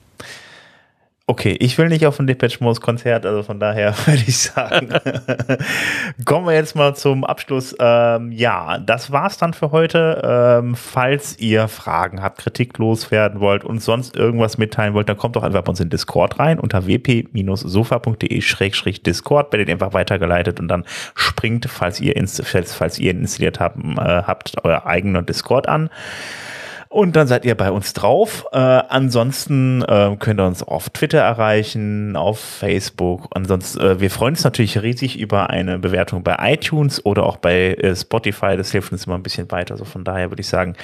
Okay, ich will nicht auf ein Depeche Mode Konzert, also von daher würde ich sagen, kommen wir jetzt mal zum Abschluss. Ähm, ja, das war's dann für heute. Ähm, falls ihr Fragen habt, Kritik loswerden wollt und sonst irgendwas mitteilen wollt, dann kommt doch einfach bei uns in Discord rein unter wp-sofa.de-discord, werdet ihr einfach weitergeleitet und dann springt, falls ihr, falls, falls ihr installiert habt, äh, habt euer eigener Discord an. Und dann seid ihr bei uns drauf. Äh, ansonsten äh, könnt ihr uns auf Twitter erreichen, auf Facebook. Ansonsten, äh, wir freuen uns natürlich riesig über eine Bewertung bei iTunes oder auch bei äh, Spotify. Das hilft uns immer ein bisschen weiter. Also von daher würde ich sagen,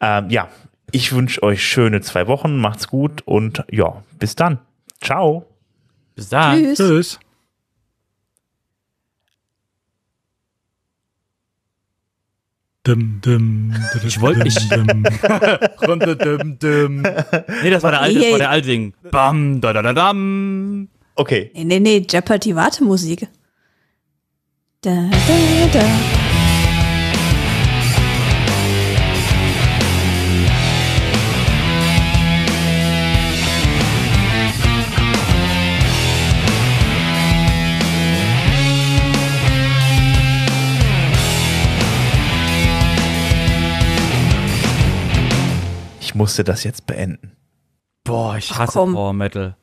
ähm, ja, ich wünsche euch schöne zwei Wochen. Macht's gut und ja, bis dann. Ciao. Bis dann. Tschüss. Tschüss. Dum, dum, ich wollte nicht. Runde dum, dum. Nee, das war der alte, das war der alte Ding. Bam, da, da, da, dam. Okay. Nee, nee, nee, Jeopardy Wartemusik. Da, da, da. Musste das jetzt beenden. Boah, ich hasse Power Metal.